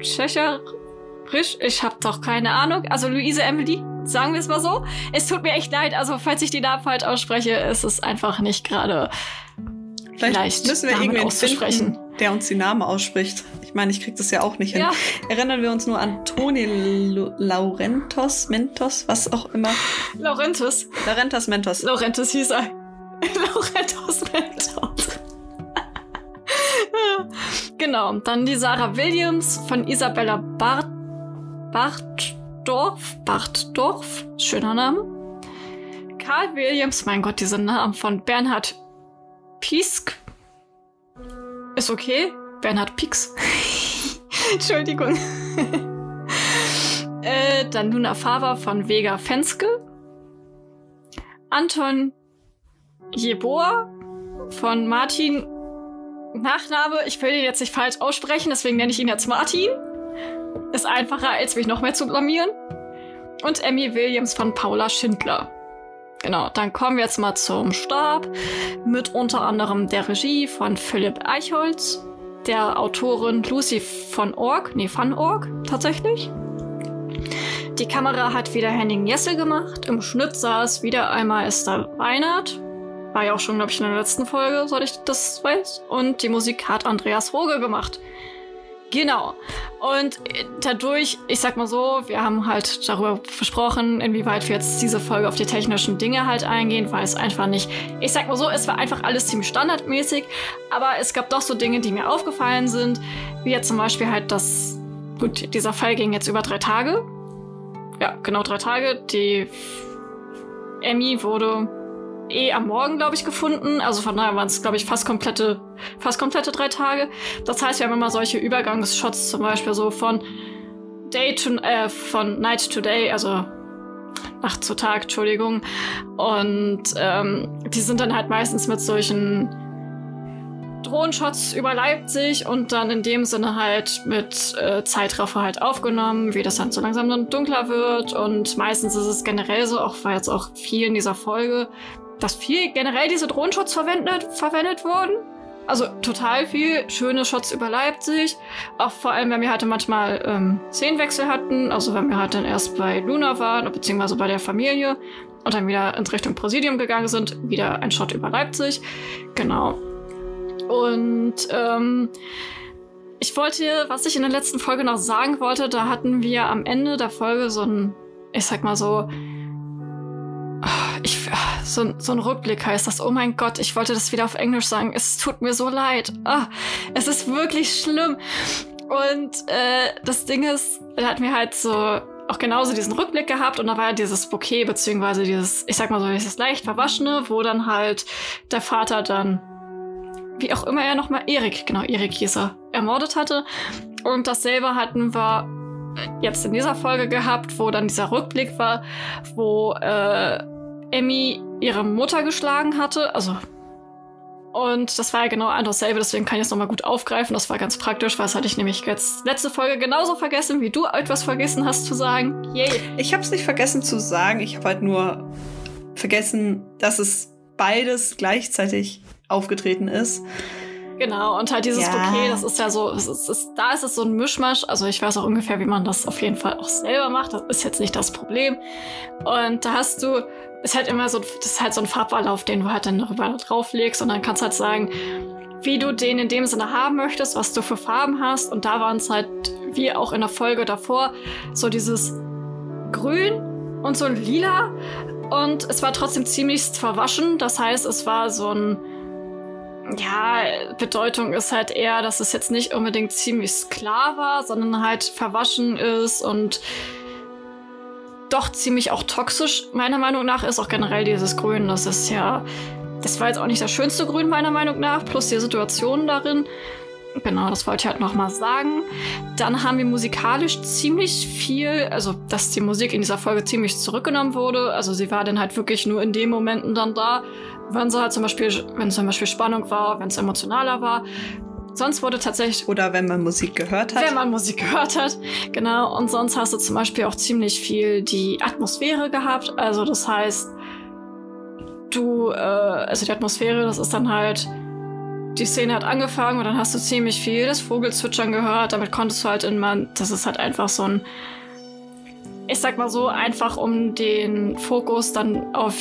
Cheshire? Risch? Ich hab doch keine Ahnung. Also Luise Emily, sagen wir es mal so. Es tut mir echt leid, also falls ich die Namen falsch ausspreche, ist es einfach nicht gerade Vielleicht, Vielleicht müssen wir irgendwen finden, der uns die Namen ausspricht. Ich meine, ich krieg das ja auch nicht hin. Ja. Erinnern wir uns nur an Toni Laurentos, Mentos, was auch immer. Laurentus. Laurentas Mentos. Laurentus hieß er. Laurentus Mentos. genau, dann die Sarah Williams von Isabella Bart Bartdorf. Bartdorf, schöner Name. Karl Williams, mein Gott, diese Namen von Bernhard Piesk. Ist okay. Bernhard Pieks. Entschuldigung. äh, dann Luna Faber von Vega Fenske. Anton Jeboa von Martin Nachname. Ich will ihn jetzt nicht falsch aussprechen, deswegen nenne ich ihn jetzt Martin. Ist einfacher, als mich noch mehr zu blamieren. Und Emmy Williams von Paula Schindler. Genau, dann kommen wir jetzt mal zum Stab. Mit unter anderem der Regie von Philipp Eichholz, der Autorin Lucy von Org, nee, von Org tatsächlich. Die Kamera hat wieder Henning Jessel gemacht. Im Schnitt saß wieder einmal Esther Weinert. War ja auch schon, glaube ich, in der letzten Folge, soweit ich das weiß. Und die Musik hat Andreas Roge gemacht. Genau. Und äh, dadurch, ich sag mal so, wir haben halt darüber versprochen, inwieweit wir jetzt diese Folge auf die technischen Dinge halt eingehen, weil es einfach nicht, ich sag mal so, es war einfach alles ziemlich standardmäßig, aber es gab doch so Dinge, die mir aufgefallen sind, wie jetzt zum Beispiel halt das, gut, dieser Fall ging jetzt über drei Tage. Ja, genau drei Tage. Die Emmy wurde eh am Morgen, glaube ich, gefunden. Also von daher waren es, glaube ich, fast komplette, fast komplette drei Tage. Das heißt, wir haben immer solche Übergangsshots, zum Beispiel so von Day to, äh, von Night to Day, also Nacht zu Tag, Entschuldigung. Und ähm, die sind dann halt meistens mit solchen Drohenshots über Leipzig und dann in dem Sinne halt mit äh, Zeitraffer halt aufgenommen, wie das dann so langsam dann dunkler wird. Und meistens ist es generell so, auch war jetzt auch viel in dieser Folge, dass viel generell diese Drohenshots verwendet, verwendet wurden. Also total viel schöne Shots über Leipzig. Auch vor allem, wenn wir halt manchmal ähm, Szenenwechsel hatten. Also wenn wir halt dann erst bei Luna waren, beziehungsweise bei der Familie und dann wieder in Richtung Präsidium gegangen sind, wieder ein Shot über Leipzig. Genau. Und ähm, ich wollte, was ich in der letzten Folge noch sagen wollte, da hatten wir am Ende der Folge so ein ich sag mal so, ich, so, so ein Rückblick heißt das. Oh mein Gott, ich wollte das wieder auf Englisch sagen. Es tut mir so leid. Oh, es ist wirklich schlimm. Und äh, das Ding ist, er hat mir halt so auch genauso diesen Rückblick gehabt und da war ja dieses Bouquet, beziehungsweise dieses, ich sag mal so, dieses leicht verwaschene, wo dann halt der Vater dann, wie auch immer er nochmal, Erik, genau, Erik hieß er, ermordet hatte. Und dasselbe hatten wir jetzt in dieser Folge gehabt, wo dann dieser Rückblick war, wo äh, Emmy ihre Mutter geschlagen hatte, also und das war ja genau dasselbe, deswegen kann ich es nochmal gut aufgreifen. Das war ganz praktisch, weil das hatte ich nämlich jetzt letzte Folge genauso vergessen, wie du etwas vergessen hast zu sagen. Yay. Ich habe es nicht vergessen zu sagen, ich habe halt nur vergessen, dass es beides gleichzeitig aufgetreten ist. Genau, und halt dieses ja. Bouquet, das ist ja so, ist, es, da ist es so ein Mischmasch. Also ich weiß auch ungefähr, wie man das auf jeden Fall auch selber macht. Das ist jetzt nicht das Problem. Und da hast du, ist halt immer so, das ist halt so ein Farbverlauf, den du halt dann darüber drauflegst und dann kannst halt sagen, wie du den in dem Sinne haben möchtest, was du für Farben hast. Und da waren es halt, wie auch in der Folge davor, so dieses Grün und so ein Lila. Und es war trotzdem ziemlich verwaschen. Das heißt, es war so ein ja, Bedeutung ist halt eher, dass es jetzt nicht unbedingt ziemlich klar war, sondern halt verwaschen ist und doch ziemlich auch toxisch, meiner Meinung nach, ist auch generell dieses Grün. Das ist ja, das war jetzt auch nicht das schönste Grün, meiner Meinung nach, plus die Situation darin. Genau, das wollte ich halt nochmal sagen. Dann haben wir musikalisch ziemlich viel, also dass die Musik in dieser Folge ziemlich zurückgenommen wurde. Also sie war dann halt wirklich nur in den Momenten dann da, wenn sie halt zum Beispiel, wenn zum Beispiel Spannung war, wenn es emotionaler war. Sonst wurde tatsächlich. Oder wenn man Musik gehört hat. Wenn man Musik gehört hat, genau. Und sonst hast du zum Beispiel auch ziemlich viel die Atmosphäre gehabt. Also das heißt, du, äh, also die Atmosphäre, das ist dann halt, die Szene hat angefangen und dann hast du ziemlich viel das Vogelzwitschern gehört. Damit konntest du halt in man, das ist halt einfach so ein, ich sag mal so, einfach um den Fokus dann auf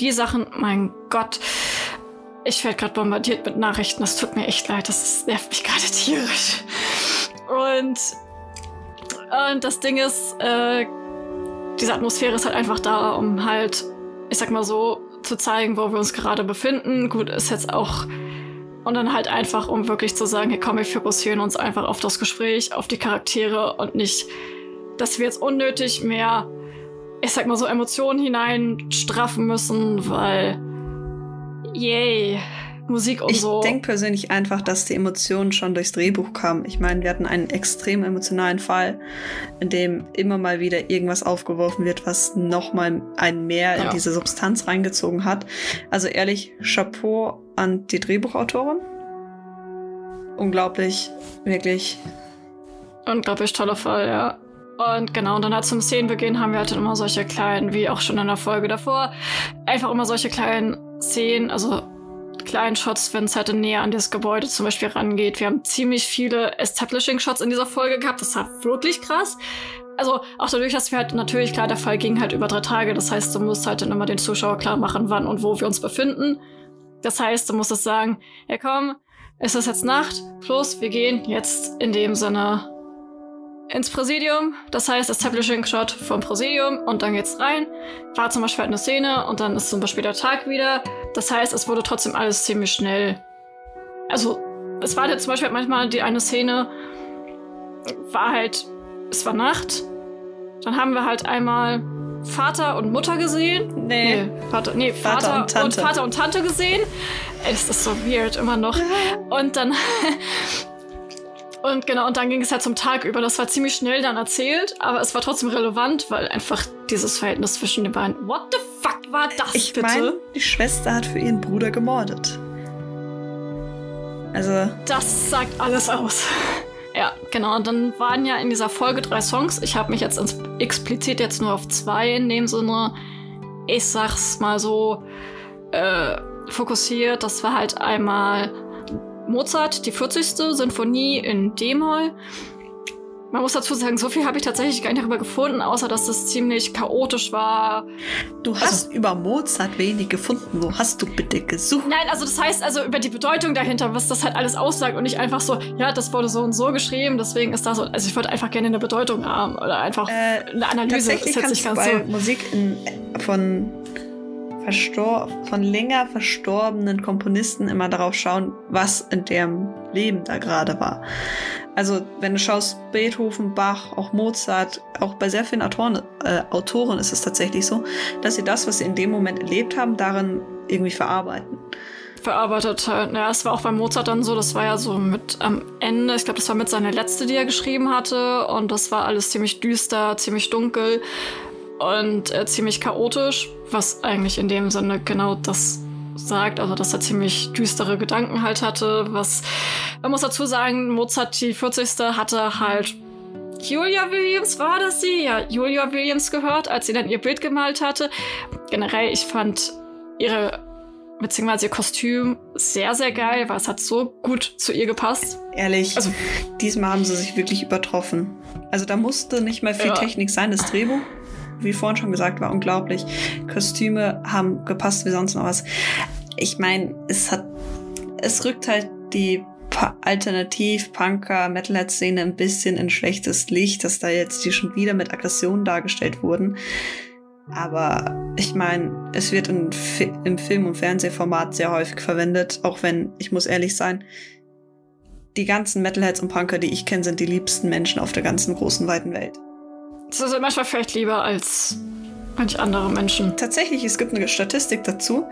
die Sachen, mein Gott, ich werde gerade bombardiert mit Nachrichten. Das tut mir echt leid. Das nervt mich gerade tierisch. Und, und das Ding ist, äh, diese Atmosphäre ist halt einfach da, um halt, ich sag mal so, zu zeigen, wo wir uns gerade befinden. Gut, ist jetzt auch. Und dann halt einfach, um wirklich zu sagen, hey komm, wir fokussieren uns einfach auf das Gespräch, auf die Charaktere und nicht, dass wir jetzt unnötig mehr ich sag mal so, Emotionen hineinstraffen müssen, weil, yay, Musik und ich so. Ich denke persönlich einfach, dass die Emotionen schon durchs Drehbuch kamen. Ich meine, wir hatten einen extrem emotionalen Fall, in dem immer mal wieder irgendwas aufgeworfen wird, was nochmal ein Mehr ja. in diese Substanz reingezogen hat. Also ehrlich, Chapeau an die Drehbuchautorin. Unglaublich, wirklich. Unglaublich toller Fall, ja. Und genau, und dann halt zum Szenenbeginn haben wir halt immer solche kleinen, wie auch schon in der Folge davor, einfach immer solche kleinen Szenen, also kleinen Shots, wenn es halt näher an das Gebäude zum Beispiel rangeht. Wir haben ziemlich viele Establishing-Shots in dieser Folge gehabt. Das war wirklich krass. Also auch dadurch, dass wir halt natürlich, klar, der Fall ging halt über drei Tage. Das heißt, du musst halt dann immer den Zuschauer klar machen, wann und wo wir uns befinden. Das heißt, du musst es sagen, ja komm, es ist jetzt Nacht, plus wir gehen jetzt in dem Sinne ins Präsidium. Das heißt, Establishing Shot vom Präsidium und dann geht's rein. War zum Beispiel halt eine Szene und dann ist zum Beispiel der Tag wieder. Das heißt, es wurde trotzdem alles ziemlich schnell. Also, es war halt zum Beispiel manchmal die eine Szene, war halt, es war Nacht. Dann haben wir halt einmal Vater und Mutter gesehen. Nee. nee Vater, nee, Vater, Vater, und, Tante. und Vater und Tante gesehen. Es ist so weird, immer noch. Und dann Und genau, und dann ging es halt zum Tag über. Das war ziemlich schnell dann erzählt, aber es war trotzdem relevant, weil einfach dieses Verhältnis zwischen den beiden. What the fuck war das ich bitte? Ich meine, die Schwester hat für ihren Bruder gemordet. Also. Das sagt alles aus. Ja, genau. Und dann waren ja in dieser Folge drei Songs. Ich habe mich jetzt explizit jetzt nur auf zwei in dem Sinne, ich sag's mal so, äh, fokussiert. Das war halt einmal Mozart, die 40. Sinfonie in D-Moll. Man muss dazu sagen, so viel habe ich tatsächlich gar nicht darüber gefunden, außer dass das ziemlich chaotisch war. Du hast also, über Mozart wenig gefunden. Wo hast du bitte gesucht? Nein, also das heißt also über die Bedeutung dahinter, was das halt alles aussagt und nicht einfach so, ja, das wurde so und so geschrieben, deswegen ist das so. Also ich wollte einfach gerne eine Bedeutung haben oder einfach äh, eine Analyse. Tatsächlich ist jetzt nicht ganz bei so. Musik in, von von länger verstorbenen Komponisten immer darauf schauen, was in deren Leben da gerade war. Also wenn du schaust, Beethoven, Bach, auch Mozart, auch bei sehr vielen Autoren, äh, Autoren ist es tatsächlich so, dass sie das, was sie in dem Moment erlebt haben, darin irgendwie verarbeiten verarbeitet. Ja, es war auch bei Mozart dann so, das war ja so mit am Ende, ich glaube, das war mit seiner letzte, die er geschrieben hatte. Und das war alles ziemlich düster, ziemlich dunkel und äh, ziemlich chaotisch, was eigentlich in dem Sinne genau das sagt, also dass er ziemlich düstere Gedanken halt hatte, was man muss dazu sagen, Mozart die 40. hatte halt Julia Williams war das sie? Ja, Julia Williams gehört, als sie dann ihr Bild gemalt hatte. Generell, ich fand ihre beziehungsweise ihr Kostüm sehr, sehr geil, weil es hat so gut zu ihr gepasst. Ehrlich, also diesmal haben sie sich wirklich übertroffen. Also da musste nicht mehr viel ja. Technik sein, das Drehbuch wie vorhin schon gesagt, war unglaublich. Kostüme haben gepasst wie sonst noch was. Ich meine, es hat, es rückt halt die Alternativ-Punker-Metalhead-Szene ein bisschen in schlechtes Licht, dass da jetzt die schon wieder mit Aggression dargestellt wurden. Aber ich meine, es wird in, im Film- und Fernsehformat sehr häufig verwendet, auch wenn, ich muss ehrlich sein, die ganzen Metalheads und Punker, die ich kenne, sind die liebsten Menschen auf der ganzen großen, weiten Welt. Das ist manchmal vielleicht lieber als manch andere Menschen. Tatsächlich, es gibt eine Statistik dazu,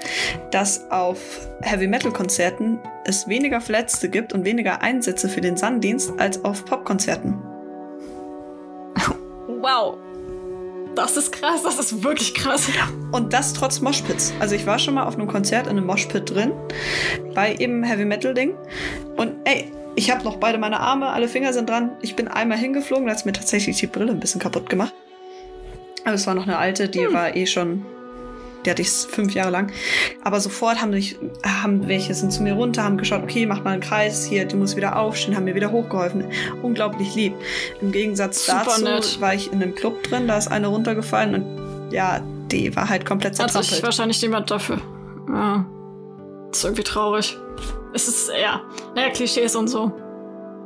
dass auf Heavy Metal Konzerten es weniger Verletzte gibt und weniger Einsätze für den Sanddienst als auf Popkonzerten. Wow. Das ist krass, das ist wirklich krass. Und das trotz Moshpits. Also ich war schon mal auf einem Konzert in einem Moshpit drin, bei eben Heavy Metal Ding. Und ey, ich habe noch beide meine Arme, alle Finger sind dran. Ich bin einmal hingeflogen, da hat mir tatsächlich die Brille ein bisschen kaputt gemacht. Aber es war noch eine alte, die hm. war eh schon, die hatte ich fünf Jahre lang. Aber sofort haben, mich, haben welche sind zu mir runter, haben geschaut, okay, mach mal einen Kreis hier, du musst wieder aufstehen, haben mir wieder hochgeholfen. Unglaublich lieb. Im Gegensatz Super dazu nett. war ich in einem Club drin, da ist eine runtergefallen und ja, die war halt komplett zertrampelt. Hat sich wahrscheinlich niemand dafür. Ja. Das ist irgendwie traurig. Es ist, ja, naja, Klischees und so.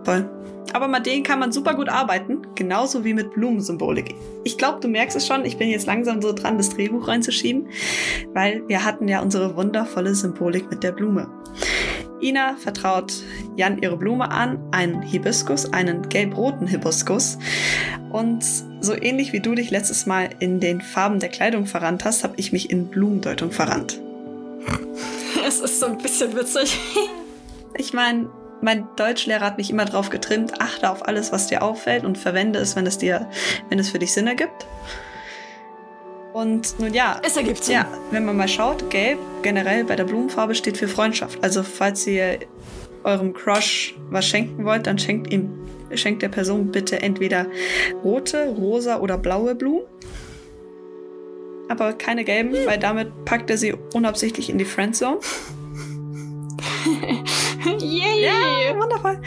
Voll. Aber mit denen kann man super gut arbeiten, genauso wie mit Blumensymbolik. Ich glaube, du merkst es schon, ich bin jetzt langsam so dran, das Drehbuch reinzuschieben, weil wir hatten ja unsere wundervolle Symbolik mit der Blume. Ina vertraut Jan ihre Blume an, einen Hibiskus, einen gelb-roten Hibiskus. Und so ähnlich wie du dich letztes Mal in den Farben der Kleidung verrannt hast, habe ich mich in Blumendeutung verrannt. Es ist so ein bisschen witzig. Ich meine, mein Deutschlehrer hat mich immer darauf getrimmt, achte auf alles, was dir auffällt und verwende es, wenn es dir, wenn es für dich Sinn ergibt. Und nun ja. Es ergibt Sinn. Ja, wenn man mal schaut, gelb generell bei der Blumenfarbe steht für Freundschaft. Also falls ihr eurem Crush was schenken wollt, dann schenkt ihm, schenkt der Person bitte entweder rote, rosa oder blaue Blumen. Aber keine gelben, weil damit packt er sie unabsichtlich in die Friendzone. Yay! Ja, wundervoll.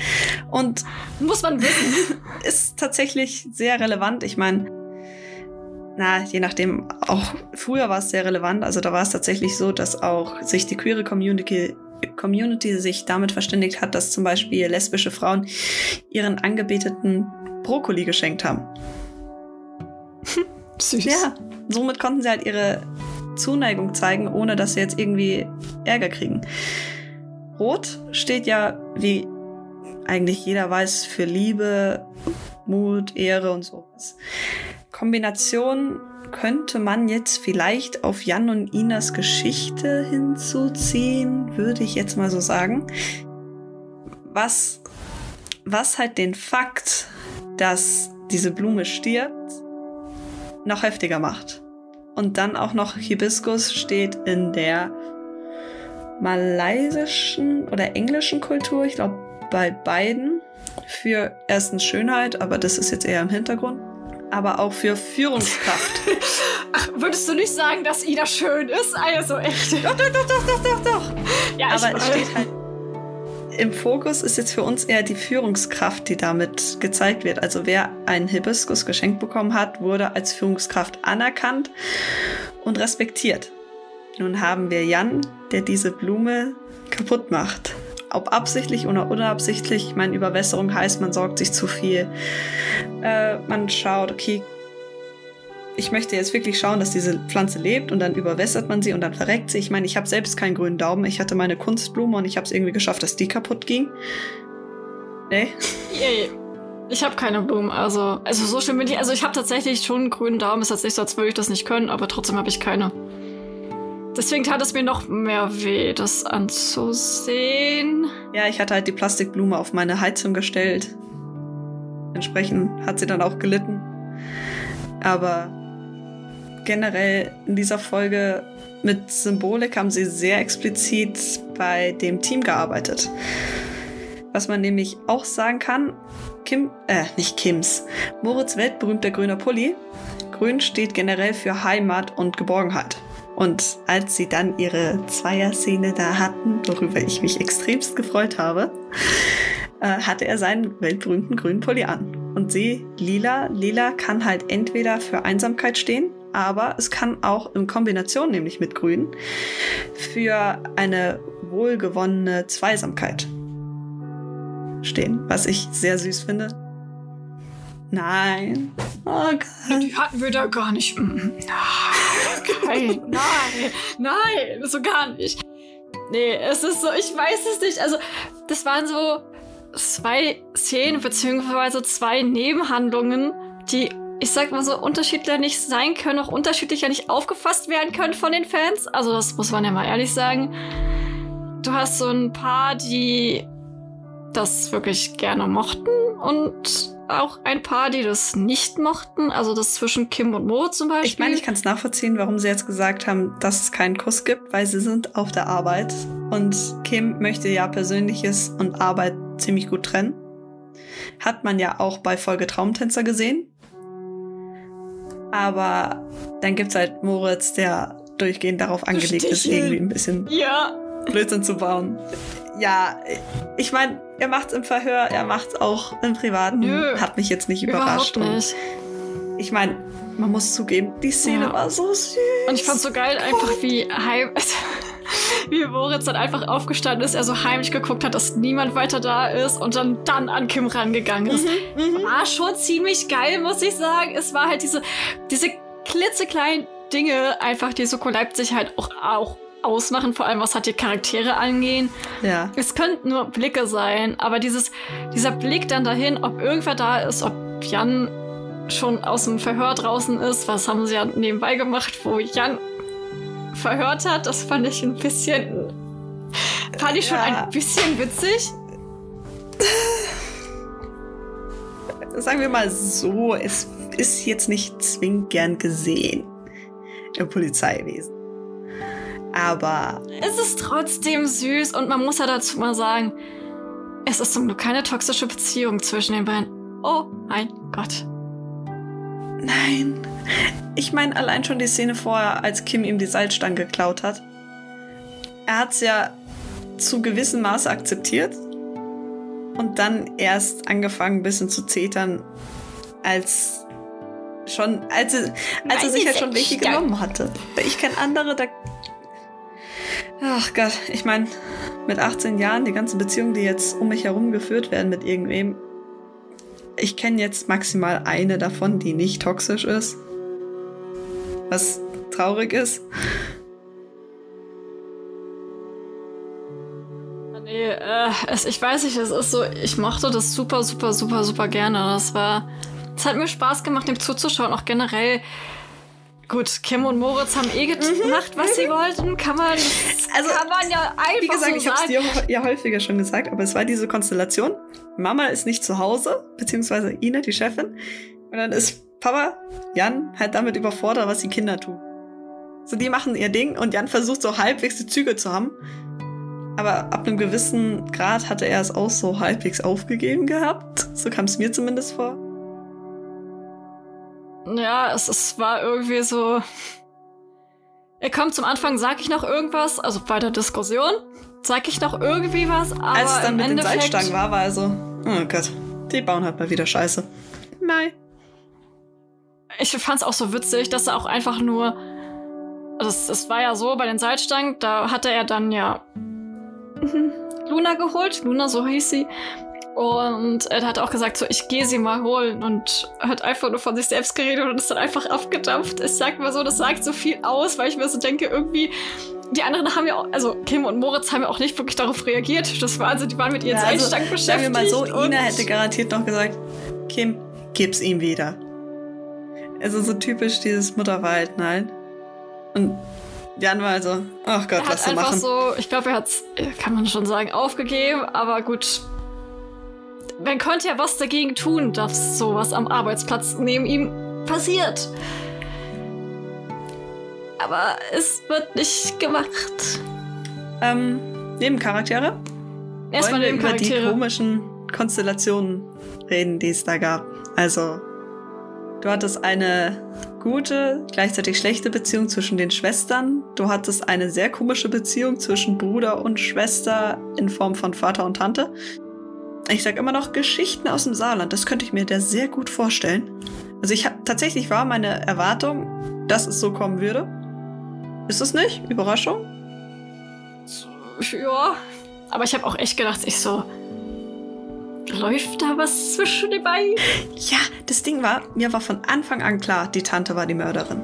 Und muss man wissen. Ist tatsächlich sehr relevant. Ich meine, na, je nachdem, auch früher war es sehr relevant. Also da war es tatsächlich so, dass auch sich die queere Community Community sich damit verständigt hat, dass zum Beispiel lesbische Frauen ihren Angebeteten Brokkoli geschenkt haben. Süß. Ja, somit konnten sie halt ihre Zuneigung zeigen, ohne dass sie jetzt irgendwie Ärger kriegen. Rot steht ja, wie eigentlich jeder weiß, für Liebe, Mut, Ehre und sowas. Kombination könnte man jetzt vielleicht auf Jan und Inas Geschichte hinzuziehen, würde ich jetzt mal so sagen. Was, was halt den Fakt, dass diese Blume stirbt, noch heftiger macht. Und dann auch noch Hibiskus steht in der malaysischen oder englischen Kultur, ich glaube bei beiden, für erstens Schönheit, aber das ist jetzt eher im Hintergrund, aber auch für Führungskraft. Ach, würdest du nicht sagen, dass Ida schön ist? Also echt. Doch, doch, doch, doch, doch, doch, doch. Ja, aber es steht halt im Fokus ist jetzt für uns eher die Führungskraft, die damit gezeigt wird. Also wer einen Hibiskus geschenkt bekommen hat, wurde als Führungskraft anerkannt und respektiert. Nun haben wir Jan, der diese Blume kaputt macht. Ob absichtlich oder unabsichtlich, ich meine, Überwässerung heißt, man sorgt sich zu viel. Äh, man schaut, okay, ich möchte jetzt wirklich schauen, dass diese Pflanze lebt und dann überwässert man sie und dann verreckt sie. Ich meine, ich habe selbst keinen grünen Daumen. Ich hatte meine Kunstblume und ich habe es irgendwie geschafft, dass die kaputt ging. Nee? Yay. Ich habe keine Blumen, also also so schön bin ich. Also ich habe tatsächlich schon einen grünen Daumen. Ist jetzt nicht so, als würde ich das nicht können, aber trotzdem habe ich keine. Deswegen tat es mir noch mehr weh, das anzusehen. Ja, ich hatte halt die Plastikblume auf meine Heizung gestellt. Entsprechend hat sie dann auch gelitten. Aber generell in dieser Folge mit Symbolik haben sie sehr explizit bei dem Team gearbeitet. Was man nämlich auch sagen kann, Kim, äh, nicht Kims, Moritz weltberühmter grüner Pulli. Grün steht generell für Heimat und Geborgenheit. Und als sie dann ihre Zweierszene da hatten, worüber ich mich extremst gefreut habe, äh, hatte er seinen weltberühmten grünen Pulli an. Und sie, lila, lila kann halt entweder für Einsamkeit stehen aber es kann auch in Kombination, nämlich mit Grün, für eine wohlgewonnene Zweisamkeit stehen, was ich sehr süß finde. Nein. Oh Gott. Die hatten wir da gar nicht. Nein, nein, nein, so gar nicht. Nee, es ist so, ich weiß es nicht. Also, das waren so zwei Szenen beziehungsweise zwei Nebenhandlungen, die ich sag mal so, unterschiedlicher nicht sein können, auch unterschiedlicher nicht aufgefasst werden können von den Fans. Also das muss man ja mal ehrlich sagen. Du hast so ein paar, die das wirklich gerne mochten und auch ein paar, die das nicht mochten. Also das zwischen Kim und Mo zum Beispiel. Ich meine, ich kann es nachvollziehen, warum sie jetzt gesagt haben, dass es keinen Kuss gibt, weil sie sind auf der Arbeit und Kim möchte ja Persönliches und Arbeit ziemlich gut trennen. Hat man ja auch bei Folge Traumtänzer gesehen. Aber dann gibt es halt Moritz, der durchgehend darauf angelegt ist, irgendwie ein bisschen ja. Blödsinn zu bauen. Ja, ich meine, er macht's im Verhör, er macht's auch im Privaten. Nö, Hat mich jetzt nicht überrascht. Nicht. ich meine, man muss zugeben, die Szene ja. war so süß. Und ich fand's so geil, oh einfach wie heim, wie Moritz dann einfach aufgestanden ist, er so heimlich geguckt hat, dass niemand weiter da ist und dann dann an Kim rangegangen ist. Mhm, mhm. war schon ziemlich geil, muss ich sagen. Es war halt diese, diese klitzekleinen Dinge, einfach die Soko Leipzig halt auch, auch ausmachen, vor allem was hat die Charaktere angehen. Ja. Es könnten nur Blicke sein, aber dieses, dieser Blick dann dahin, ob irgendwer da ist, ob Jan schon aus dem Verhör draußen ist, was haben sie ja nebenbei gemacht, wo Jan verhört hat, das fand ich ein bisschen, fand ich schon ja. ein bisschen witzig. Sagen wir mal so, es ist jetzt nicht zwingend gern gesehen im Polizeiwesen. Aber. Es ist trotzdem süß und man muss ja dazu mal sagen, es ist zum Glück keine toxische Beziehung zwischen den beiden. Oh mein Gott. Nein. Ich meine allein schon die Szene vorher, als Kim ihm die Salzstange geklaut hat. Er hat es ja zu gewissem Maße akzeptiert und dann erst angefangen, ein bisschen zu zetern, als schon, als, er, als er sich halt schon welche genommen hatte. Ich kenne andere, da Ach Gott, ich meine, mit 18 Jahren, die ganzen Beziehungen, die jetzt um mich herum geführt werden mit irgendwem, ich kenne jetzt maximal eine davon, die nicht toxisch ist. Was traurig ist. Nee, äh, es, ich weiß nicht, es ist so, ich mochte das super, super, super, super gerne. Das war, es hat mir Spaß gemacht, dem zuzuschauen, auch generell Gut, Kim und Moritz haben eh mhm. gemacht, was sie wollten. Kann man, also, kann man ja einfach Wie gesagt, so ich habe es dir ja häufiger schon gesagt, aber es war diese Konstellation. Mama ist nicht zu Hause, beziehungsweise Ina, die Chefin. Und dann ist Papa, Jan, halt damit überfordert, was die Kinder tun. So, die machen ihr Ding und Jan versucht so halbwegs die Züge zu haben. Aber ab einem gewissen Grad hatte er es auch so halbwegs aufgegeben gehabt. So kam es mir zumindest vor. Ja, es, es war irgendwie so. er kommt zum Anfang, sag ich noch irgendwas, also bei der Diskussion, sag ich noch irgendwie was, aber Als es dann mit Endeffekt, den Salzstangen war, war er so, oh Gott, die bauen halt mal wieder Scheiße. Nein. Ich fand's auch so witzig, dass er auch einfach nur, das, das war ja so bei den Salzstangen, da hatte er dann ja Luna geholt, Luna, so hieß sie. Und er hat auch gesagt, so, ich gehe sie mal holen und hat einfach nur von sich selbst geredet und ist dann einfach abgedampft. Ich sag mal so, das sagt so viel aus, weil ich mir so denke, irgendwie, die anderen haben ja auch, also Kim und Moritz haben ja auch nicht wirklich darauf reagiert. Das war also, die waren mit ihren Ja, also, Salzstangen Sagen wir beschäftigt. mal so, Ina hätte garantiert noch gesagt, Kim, gib's ihm wieder. Also so typisch dieses Mutterverhalten halt. Und Jan war also, ach Gott, hat sie einfach machen. so, ich glaube, er hat's, kann man schon sagen, aufgegeben, aber gut. Man könnte ja was dagegen tun, dass sowas am Arbeitsplatz neben ihm passiert. Aber es wird nicht gemacht. Ähm, Nebencharaktere? Erstmal Wollen wir neben über die komischen Konstellationen reden, die es da gab. Also, du hattest eine gute, gleichzeitig schlechte Beziehung zwischen den Schwestern. Du hattest eine sehr komische Beziehung zwischen Bruder und Schwester in Form von Vater und Tante. Ich sag immer noch Geschichten aus dem Saarland. Das könnte ich mir da sehr gut vorstellen. Also ich habe tatsächlich war meine Erwartung, dass es so kommen würde. Ist es nicht? Überraschung? Ja, aber ich habe auch echt gedacht, ich so, läuft da was zwischen den beiden? Ja, das Ding war, mir war von Anfang an klar, die Tante war die Mörderin.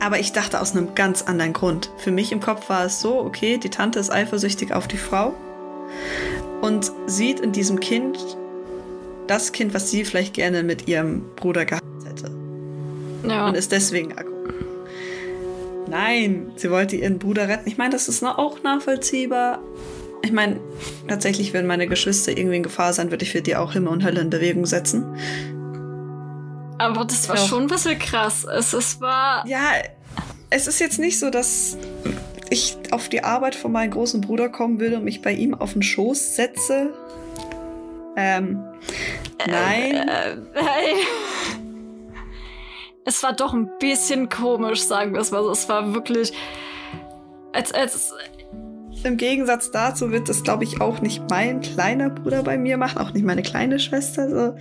Aber ich dachte aus einem ganz anderen Grund. Für mich im Kopf war es so, okay, die Tante ist eifersüchtig auf die Frau und sieht in diesem Kind das Kind, was sie vielleicht gerne mit ihrem Bruder gehabt hätte. Ja. Und ist deswegen aggro. Nein, sie wollte ihren Bruder retten. Ich meine, das ist auch nachvollziehbar. Ich meine, tatsächlich, wenn meine Geschwister irgendwie in Gefahr sein, würde ich für die auch Himmel und Hölle in Bewegung setzen. Aber das war Ja. schon ein bisschen krass. Es, es war. Ja, es ist jetzt nicht so, dass ich auf die Arbeit von meinem großen Bruder kommen würde und mich bei ihm auf den Schoß setze. Ähm, nein. Äh, hey. Es war doch ein bisschen komisch, sagen wir es mal so. Es war wirklich. Als, als, Im Gegensatz dazu wird es, glaube ich, auch nicht mein kleiner Bruder bei mir machen, auch nicht meine kleine Schwester. So.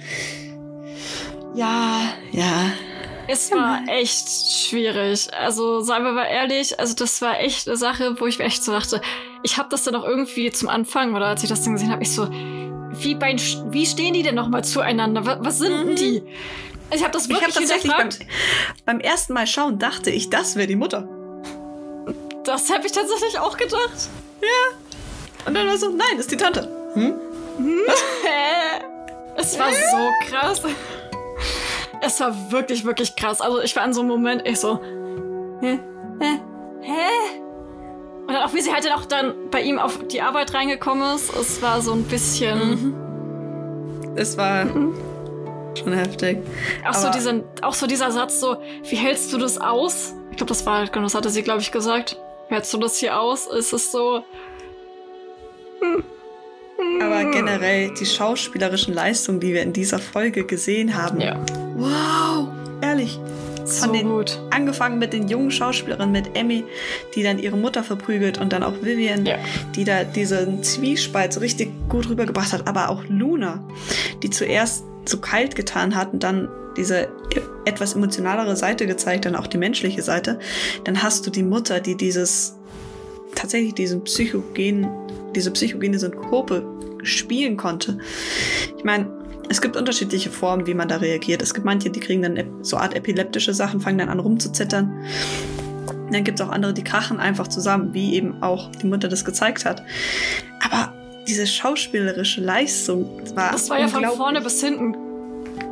Ja, ja. es war echt schwierig. Also, seien wir mal ehrlich, also das war echt eine Sache, wo ich mir echt so dachte, ich habe das dann auch irgendwie zum Anfang, oder als ich das dann gesehen habe, ich so, wie, bei, wie stehen die denn nochmal zueinander? Was, was sind denn Mhm. die? Ich habe das Ich habe wirklich tatsächlich beim, beim ersten Mal schauen, dachte ich, das wäre die Mutter. Das habe ich tatsächlich auch gedacht. Und dann war so, nein, ist die Tante. Hm? Hä? Es war so krass. Es war wirklich, wirklich krass. Also ich war in so einem Moment, ich so, hä? Hä? Hä? Und dann auch, wie sie halt dann auch dann bei ihm auf die Arbeit reingekommen ist, es war so ein bisschen, Es war schon heftig. auch, so diesen, auch so dieser Satz so, wie hältst du das aus? Ich glaube, das war, genau, das hatte sie, glaube ich, gesagt. Hältst du das hier aus? Es ist so, Aber generell die schauspielerischen Leistungen, die wir in dieser Folge gesehen haben. ja, Wow, ehrlich. so Von den, gut. angefangen mit den jungen Schauspielerinnen, mit Emmy, die dann ihre Mutter verprügelt und dann auch Vivian, Ja. die da diesen Zwiespalt so richtig gut rübergebracht hat, aber auch Luna, die zuerst so kalt getan hat und dann diese etwas emotionalere Seite gezeigt, dann auch die menschliche Seite. Dann hast du die Mutter, die dieses tatsächlich diesen psychogenen, diese psychogene Synkope spielen konnte. Ich meine, es gibt unterschiedliche Formen, wie man da reagiert. Es gibt manche, die kriegen dann so Art epileptische Sachen, fangen dann an rumzuzittern. Dann gibt es auch andere, die krachen einfach zusammen, wie eben auch die Mutter das gezeigt hat. Aber diese schauspielerische Leistung war Das war ja von vorne bis hinten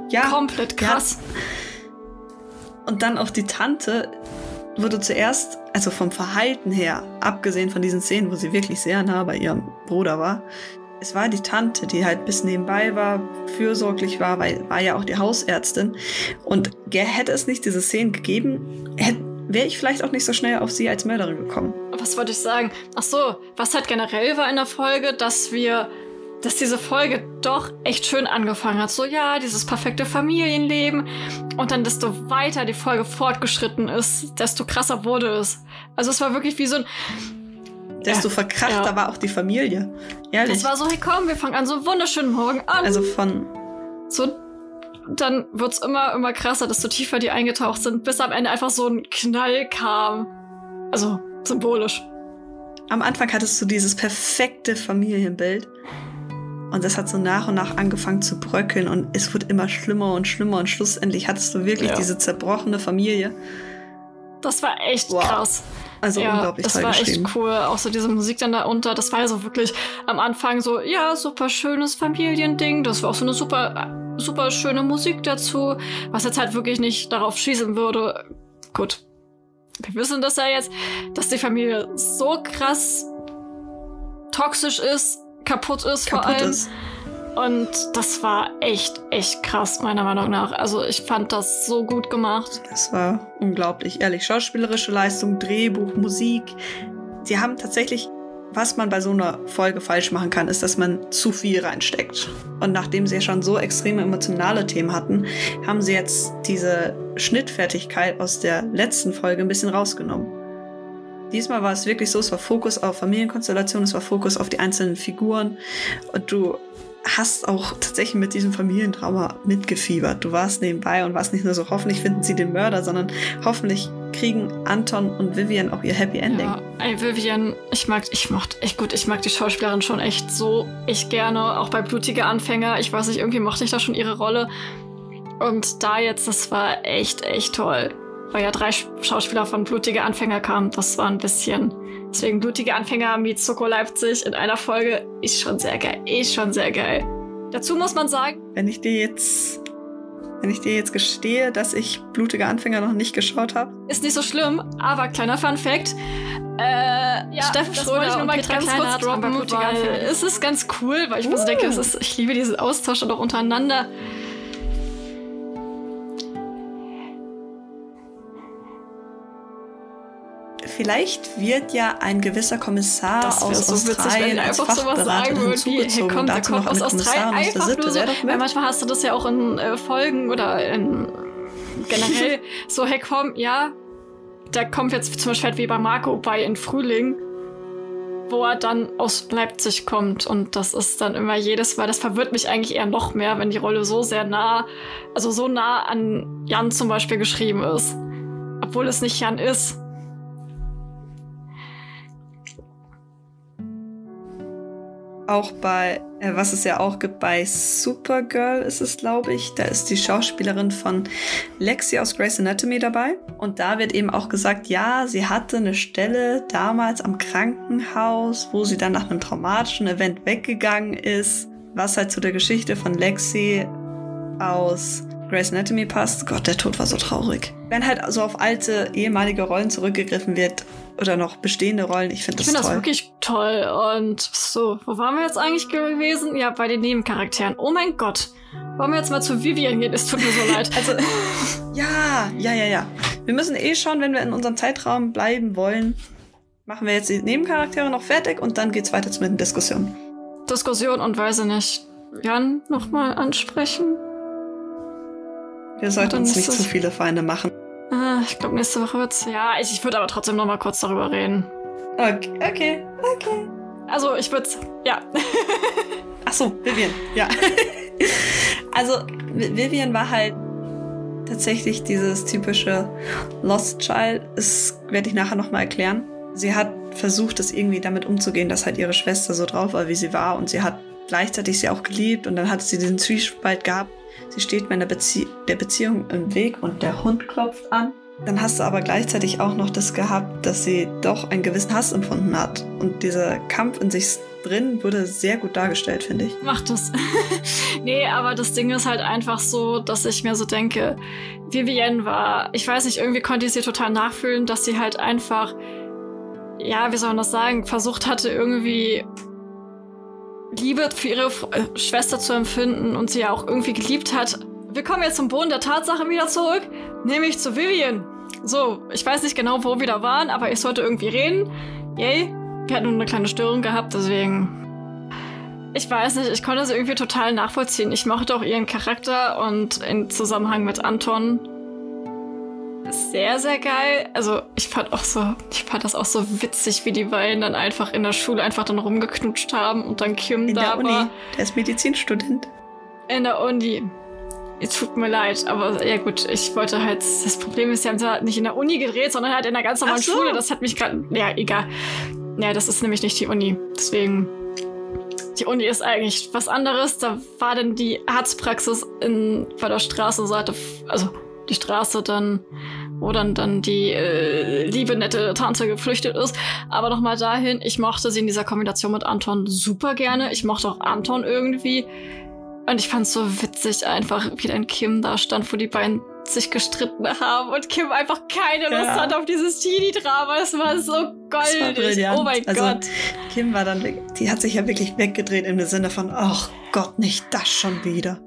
ja, komplett krass. Und dann auch die Tante wurde zuerst, also vom Verhalten her, abgesehen von diesen Szenen, wo sie wirklich sehr nah bei ihrem Bruder war, es war die Tante, die halt bis nebenbei war, fürsorglich war, weil war ja auch die Hausärztin. Und hätte es nicht diese Szenen gegeben, wäre ich vielleicht auch nicht so schnell auf sie als Mörderin gekommen. Was wollte ich sagen? Ach so, was halt generell war in der Folge, dass wir dass diese Folge doch echt schön angefangen hat. So, ja, dieses perfekte Familienleben. Und dann, desto weiter die Folge fortgeschritten ist, desto krasser wurde es. Also es war wirklich wie so ein. Desto verkrachter ja. war auch die Familie. Ehrlich. Es war so, hey komm, wir fangen an so wunderschönen Morgen an. Also von. So, dann wird's immer, immer krasser, desto tiefer die eingetaucht sind, bis am Ende einfach so ein Knall kam. Also, symbolisch. Am Anfang hattest du dieses perfekte Familienbild. Und das hat so nach und nach angefangen zu bröckeln und es wurde immer schlimmer und schlimmer und schlussendlich hattest du wirklich ja. diese zerbrochene Familie. Das war echt wow. krass. Also ja, unglaublich Das war echt cool. Auch so diese Musik dann da unter. Das war ja so wirklich am Anfang so, ja, super schönes Familiending. Das war auch so eine super, super schöne Musik dazu. Was jetzt halt wirklich nicht darauf schießen würde. Gut. Wir wissen das ja jetzt, dass die Familie so krass toxisch ist, kaputt ist kaputt vor allem. Ist. Und das war echt, echt krass, meiner Meinung nach. Also ich fand das so gut gemacht. Das war unglaublich, ehrlich. Schauspielerische Leistung, Drehbuch, Musik. Sie haben tatsächlich, was man bei so einer Folge falsch machen kann, ist, dass man zu viel reinsteckt. Und nachdem sie ja schon so extreme emotionale Themen hatten, haben sie jetzt diese Schnittfertigkeit aus der letzten Folge ein bisschen rausgenommen. Diesmal war es wirklich so, es war Fokus auf Familienkonstellation, es war Fokus auf die einzelnen Figuren und du hast auch tatsächlich mit diesem Familientrauma mitgefiebert. Du warst nebenbei und warst nicht nur so, hoffentlich finden sie den Mörder, sondern hoffentlich kriegen Anton und Vivian auch ihr Happy Ending. Ja, ey, Vivian, ich mag, ich mochte echt gut, ich mag die Schauspielerin schon echt so echt gerne, auch bei Blutige Anfänger. Ich weiß nicht, irgendwie mochte ich da schon ihre Rolle. Und da jetzt, das war echt, echt toll weil ja drei Schauspieler von Blutige Anfänger kamen. Das war ein bisschen. Deswegen Blutige Anfänger mit Soko Leipzig in einer Folge ist schon sehr geil. Ist schon sehr geil. Dazu muss man sagen. Wenn ich dir jetzt. Wenn ich dir jetzt gestehe, dass ich Blutige Anfänger noch nicht geschaut habe. Ist nicht so schlimm, aber kleiner Fun Fact. Äh, ja, Steffen Schröder und Petra ganz kurz droppen, weil es ist ganz cool, weil ich uh. mir so denke, es ist, ich liebe diesen Austausch und auch untereinander. Vielleicht wird ja ein gewisser Kommissar das aus so Australien witzig, als Fachberater hinzugezogen. Hey, komm, der kommt aus Australien einfach nur so, weil manchmal hast du das ja auch in äh, Folgen oder in generell so, hey komm, ja, der kommt jetzt zum Beispiel wie bei Marco bei in Frühling, wo er dann aus Leipzig kommt und das ist dann immer jedes Mal, das verwirrt mich eigentlich eher noch mehr, wenn die Rolle so sehr nah, also so nah an Jan zum Beispiel geschrieben ist, obwohl es nicht Jan ist. Auch bei, äh, was es ja auch gibt, bei Supergirl ist es, glaube ich. Da ist die Schauspielerin von Lexi aus Grey's Anatomy dabei. Und da wird eben auch gesagt, ja, sie hatte eine Stelle damals am Krankenhaus, wo sie dann nach einem traumatischen Event weggegangen ist. Was halt zu der Geschichte von Lexi aus Grey's Anatomy passt. Gott, der Tod war so traurig. Wenn halt so auf alte ehemalige Rollen zurückgegriffen wird, oder noch bestehende Rollen. Ich finde das Ich finde das wirklich toll. Und so, wo waren wir jetzt eigentlich gewesen? Ja, bei den Nebencharakteren. Oh mein Gott. Wollen wir jetzt mal zu Vivian gehen? Es tut mir so leid. Also, ja, ja, ja, ja. Wir müssen eh schauen, wenn wir in unserem Zeitraum bleiben wollen, machen wir jetzt die Nebencharaktere noch fertig und dann geht's weiter zu mit den Diskussionen. Diskussion und weiß ich nicht. Jan nochmal ansprechen? Wir sollten uns nicht zu viele Feinde machen. Ah, ich glaube, nächste Woche wird's. Ja, ich, ich würde aber trotzdem noch mal kurz darüber reden. Okay, okay, okay. Also, ich würde ja. Ach so, Vivian, ja. also, Vivian war halt tatsächlich dieses typische Lost Child. Das werde ich nachher noch mal erklären. Sie hat versucht, das irgendwie damit umzugehen, dass halt ihre Schwester so drauf war, wie sie war. Und sie hat gleichzeitig sie auch geliebt. Und dann hat sie diesen Zwiespalt gehabt sie steht meiner Bezie der Beziehung im Weg und der Hund klopft an. Dann hast du aber gleichzeitig auch noch das gehabt, dass sie doch einen gewissen Hass empfunden hat. Und dieser Kampf in sich drin wurde sehr gut dargestellt, finde ich. Macht es. nee, aber das Ding ist halt einfach so, dass ich mir so denke, Vivienne war, ich weiß nicht, irgendwie konnte ich sie total nachfühlen, dass sie halt einfach, ja, wie soll man das sagen, versucht hatte, irgendwie Liebe für ihre äh, Schwester zu empfinden und sie ja auch irgendwie geliebt hat. Wir kommen jetzt zum Boden der Tatsache wieder zurück, nämlich zu Vivian. So, ich weiß nicht genau, wo wir da waren, aber ich sollte irgendwie reden. Yay. Wir hatten nur eine kleine Störung gehabt, deswegen. ich weiß nicht, ich konnte sie irgendwie total nachvollziehen. Ich mochte auch ihren Charakter und im Zusammenhang mit Anton sehr, sehr geil. Also ich fand auch so, ich fand das auch so witzig, wie die beiden dann einfach in der Schule einfach dann rumgeknutscht haben und dann Kim In da der Uni. war. Der ist Medizinstudent. In der Uni. Es tut mir leid, aber ja gut, ich wollte halt, das Problem ist, sie haben sie halt nicht in der Uni gedreht, sondern halt in der ganz normalen so. Schule. Das hat mich gerade, ja, egal. Ja, das ist nämlich nicht die Uni. Deswegen, die Uni ist eigentlich was anderes. Da war dann die Arztpraxis in, bei der Straßenseite, also die Straße dann, wo dann, dann die äh, liebe, nette Tante geflüchtet ist. Aber nochmal dahin, ich mochte sie in dieser Kombination mit Anton super gerne. Ich mochte auch Anton irgendwie. Und ich fand es so witzig einfach, wie dann Kim da stand, wo die beiden sich gestritten haben und Kim einfach keine Lust Ja. hat auf dieses Teenie-Drama. Es war so war goldig. brillant. Oh mein also, Gott. Kim war dann, die hat sich ja wirklich weggedreht im Sinne von, ach Gott, nicht das schon wieder.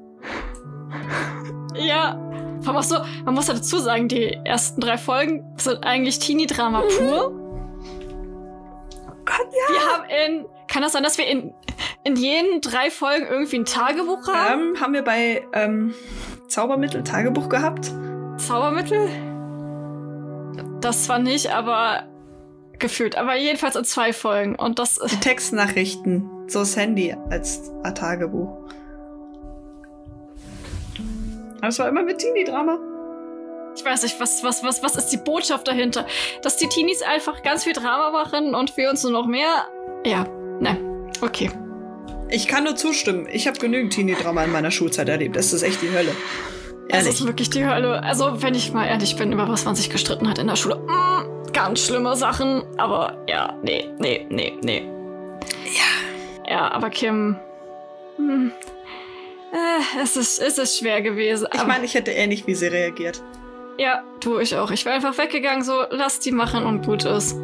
Ja. Vor allem auch so, man muss ja dazu sagen, die ersten drei Folgen sind eigentlich Teenie-Drama pur. Gott, ja. Wir haben in, kann das sein, dass wir in, in jeden drei Folgen irgendwie ein Tagebuch haben? Ähm, haben wir bei ähm, Zaubermittel Tagebuch gehabt? Zaubermittel? Das zwar nicht, aber gefühlt. Aber jedenfalls in zwei Folgen. Und das Die Textnachrichten, so das Handy als Tagebuch. Es war immer mit Teenie-Drama. Ich weiß nicht, was, was, was, was ist die Botschaft dahinter? Dass die Teenies einfach ganz viel Drama machen und wir uns nur noch mehr. Ja, ne. Okay. Ich kann nur zustimmen. Ich habe genügend Teenie-Drama in meiner Schulzeit erlebt. Das ist echt die Hölle. Es Ehrlich. ist wirklich die Hölle. Also, wenn ich mal ehrlich bin, über was man sich gestritten hat in der Schule. Mm, ganz schlimme Sachen. Aber ja, nee, nee, nee, nee. Ja. Ja, aber Kim. Hm, äh, es, ist, es ist schwer gewesen. Ich meine, ich hätte ähnlich wie sie reagiert. Ja, tu ich auch. Ich wäre einfach weggegangen, so, lass die machen und gut ist.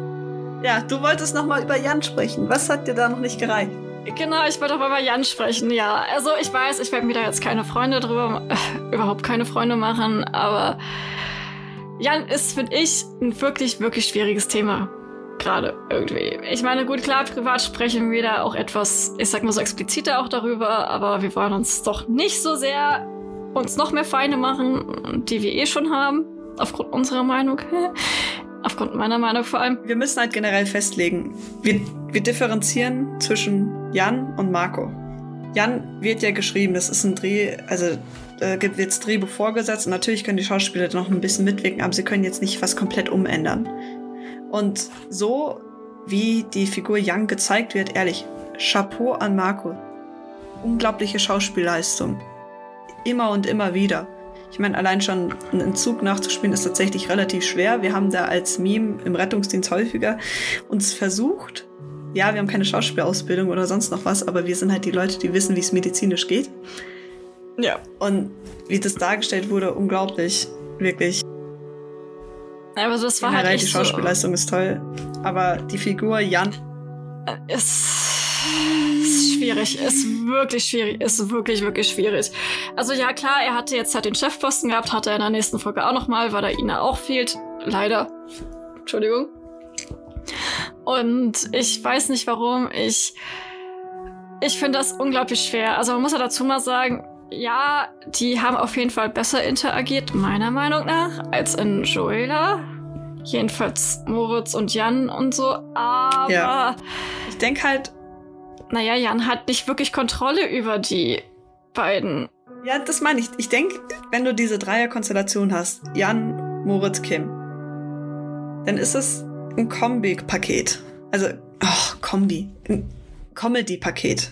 Ja, du wolltest noch mal über Jan sprechen. Was hat dir da noch nicht gereicht? Genau, ich wollte auch über Jan sprechen, ja. Also ich weiß, ich werde mir da jetzt keine Freunde drüber, äh, überhaupt keine Freunde machen, aber Jan ist, finde ich, ein wirklich, wirklich schwieriges Thema. Gerade irgendwie. Ich meine, gut, klar, privat sprechen wir da auch etwas, ich sag mal so expliziter auch darüber, aber wir wollen uns doch nicht so sehr uns noch mehr Feinde machen, die wir eh schon haben, aufgrund unserer Meinung. Aufgrund meiner Meinung vor allem. Wir müssen halt generell festlegen, wir, wir differenzieren zwischen Jan und Marco. Jan wird ja geschrieben, das ist ein Dreh, also äh, gibt jetzt Drehbuch vorgesetzt und natürlich können die Schauspieler noch ein bisschen mitwirken, aber sie können jetzt nicht was komplett umändern. Und so wie die Figur Jan gezeigt wird, ehrlich, Chapeau an Marco. Unglaubliche Schauspielleistung. Immer und immer wieder. Ich meine, allein schon einen Zug nachzuspielen ist tatsächlich relativ schwer. Wir haben da als Meme im Rettungsdienst häufiger uns versucht. Ja, wir haben keine Schauspielausbildung oder sonst noch was, aber wir sind halt die Leute, die wissen, wie es medizinisch geht. Ja. Und wie das dargestellt wurde, unglaublich. Wirklich. Aber das war halt Generell, echt die so, Schauspielleistung ist toll. Aber die Figur Jan, Es ist schwierig, ist wirklich schwierig, ist wirklich, wirklich schwierig. Also ja, klar, er hatte jetzt halt den Chefposten gehabt, hatte er in der nächsten Folge auch nochmal, weil da Ina auch fehlt. Leider. Entschuldigung. Und ich weiß nicht warum, ich, ich finde das unglaublich schwer. Also man muss ja dazu mal sagen, ja, die haben auf jeden Fall besser interagiert, meiner Meinung nach, als in Joela. Jedenfalls Moritz und Jan und so. Aber Ja. ich denke halt, naja, Jan hat nicht wirklich Kontrolle über die beiden. ja, das meine ich. Ich denke, wenn du diese Dreierkonstellation hast, Jan, Moritz, Kim, dann ist es ein Kombi-Paket. Also, oh, Kombi. Ein Comedy-Paket.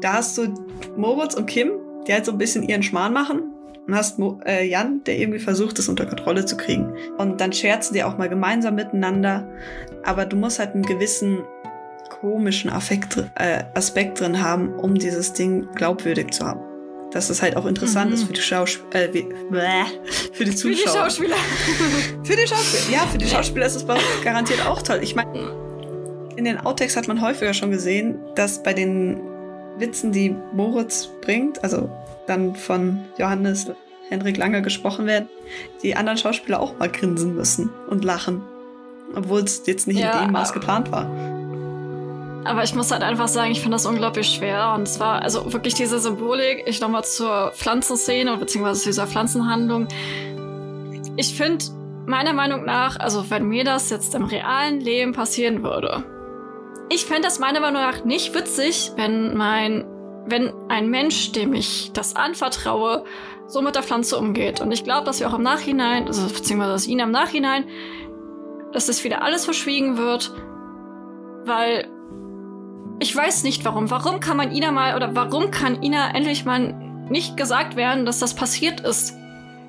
Da hast du Moritz und Kim, die halt so ein bisschen ihren Schmarrn machen. Und hast Mo äh, Jan, der irgendwie versucht, das unter Kontrolle zu kriegen. Und dann scherzen die auch mal gemeinsam miteinander. Aber du musst halt einen gewissen komischen Affekt, äh, Aspekt drin haben, um dieses Ding glaubwürdig zu haben. Dass es halt auch interessant Mhm. ist für die Schauspieler, äh, wie- für die Für die Zuschauer. Schauspieler. Für die Schauspieler. Ja, für die Schauspieler ist es garantiert auch toll. Ich meine, in den Outtakes hat man häufiger schon gesehen, dass bei den Witzen, die Moritz bringt, also dann von Johannes Henrik Lange gesprochen werden, die anderen Schauspieler auch mal grinsen müssen und lachen. Obwohl es jetzt nicht Ja, in dem Maß geplant war. Aber ich muss halt einfach sagen, ich finde das unglaublich schwer. Und zwar, also wirklich diese Symbolik, ich nochmal zur Pflanzenszene, beziehungsweise zu dieser Pflanzenhandlung. Ich finde, meiner Meinung nach, also wenn mir das jetzt im realen Leben passieren würde, ich fände das meiner Meinung nach nicht witzig, wenn mein, wenn ein Mensch, dem ich das anvertraue, so mit der Pflanze umgeht. Und ich glaube, dass wir auch im Nachhinein, also beziehungsweise dass ihn im Nachhinein, dass das wieder alles verschwiegen wird, weil ich weiß nicht warum. Warum kann man Ina mal oder warum kann Ina endlich mal nicht gesagt werden, dass das passiert ist?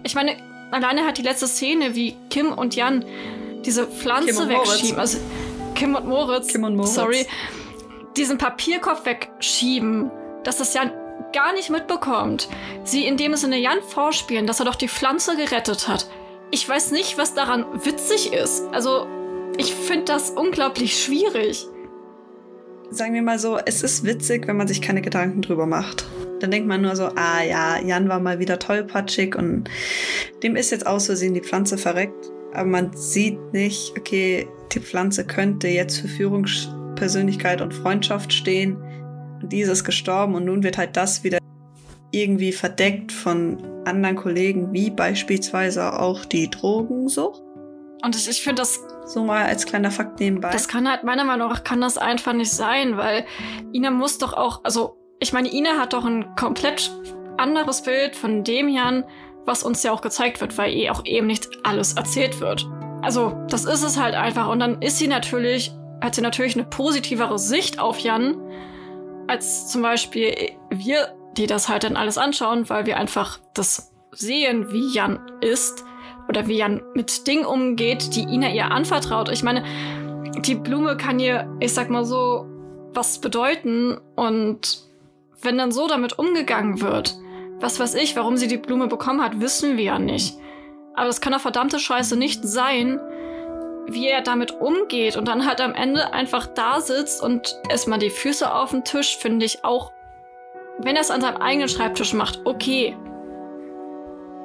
Ich meine, alleine hat die letzte Szene, wie Kim und Jan diese Pflanze wegschieben. Also Kim und Moritz. Kim und Moritz. Sorry. Diesen Papierkopf wegschieben, dass das Jan gar nicht mitbekommt. Sie in dem Sinne Jan vorspielen, dass er doch die Pflanze gerettet hat. Ich weiß nicht, was daran witzig ist. Also, ich finde das unglaublich schwierig sagen wir mal so, es ist witzig, wenn man sich keine Gedanken drüber macht. Dann denkt man nur so, ah ja, Jan war mal wieder tollpatschig und dem ist jetzt aus Versehen die Pflanze verreckt. Aber man sieht nicht, okay, die Pflanze könnte jetzt für Führungspersönlichkeit und Freundschaft stehen. Und die ist gestorben und nun wird halt das wieder irgendwie verdeckt von anderen Kollegen, wie beispielsweise auch die Drogensucht. Und ich, ich finde das so mal als kleiner Fakt nebenbei. Das kann halt meiner Meinung nach kann das einfach nicht sein, weil Ina muss doch auch, also ich meine, Ina hat doch ein komplett anderes Bild von dem Jan, was uns ja auch gezeigt wird, weil ihr auch eben nicht alles erzählt wird. Also, das ist es halt einfach. Und dann ist sie natürlich, hat sie natürlich eine positivere Sicht auf Jan, als zum Beispiel wir, die das halt dann alles anschauen, weil wir einfach das sehen, wie Jan ist oder wie Jan mit Dingen umgeht, die Ina ihr anvertraut. Ich meine, die Blume kann ihr, ich sag mal so, was bedeuten und wenn dann so damit umgegangen wird, was weiß ich, warum sie die Blume bekommen hat, wissen wir ja nicht. Aber es kann doch verdammte Scheiße nicht sein, wie er damit umgeht und dann halt am Ende einfach da sitzt und erstmal die Füße auf den Tisch, finde ich auch, wenn er es an seinem eigenen Schreibtisch macht, okay.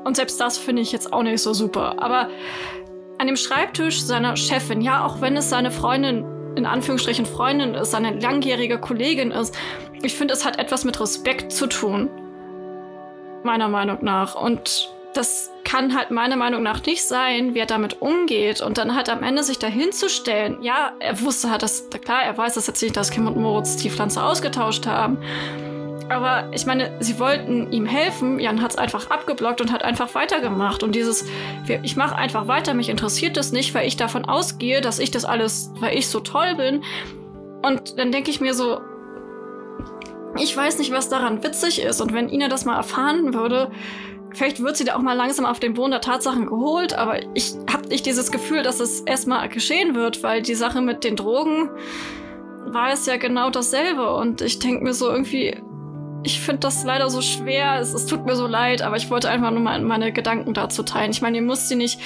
Und selbst das finde ich jetzt auch nicht so super. Aber an dem Schreibtisch seiner Chefin, ja, auch wenn es seine Freundin, in Anführungsstrichen Freundin ist, seine langjährige Kollegin ist, ich finde, es hat etwas mit Respekt zu tun. Meiner Meinung nach. Und das kann halt meiner Meinung nach nicht sein, wie er damit umgeht und dann halt am Ende sich dahinzustellen. Ja, er wusste halt, dass, klar, er weiß dass jetzt nicht, dass Kim und Moritz die Pflanze ausgetauscht haben. Aber ich meine, sie wollten ihm helfen. Jan hat es einfach abgeblockt und hat einfach weitergemacht. Und dieses, ich mache einfach weiter, mich interessiert das nicht, weil ich davon ausgehe, dass ich das alles, weil ich so toll bin. Und dann denke ich mir so, ich weiß nicht, was daran witzig ist. Und wenn Ina das mal erfahren würde, vielleicht wird sie da auch mal langsam auf den Boden der Tatsachen geholt. Aber ich habe nicht dieses Gefühl, dass es erstmal geschehen wird, weil die Sache mit den Drogen war es ja genau dasselbe. Und ich denke mir so irgendwie, ich finde das leider so schwer. Es, es, tut mir so leid, aber ich wollte einfach nur mal meine Gedanken dazu teilen. Ich meine, ihr müsst sie nicht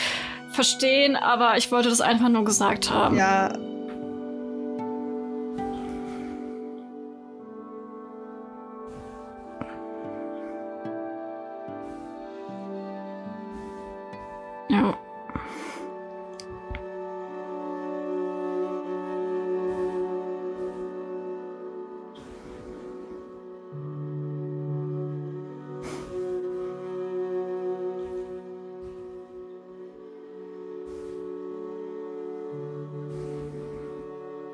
verstehen, aber ich wollte das einfach nur gesagt haben. Ja.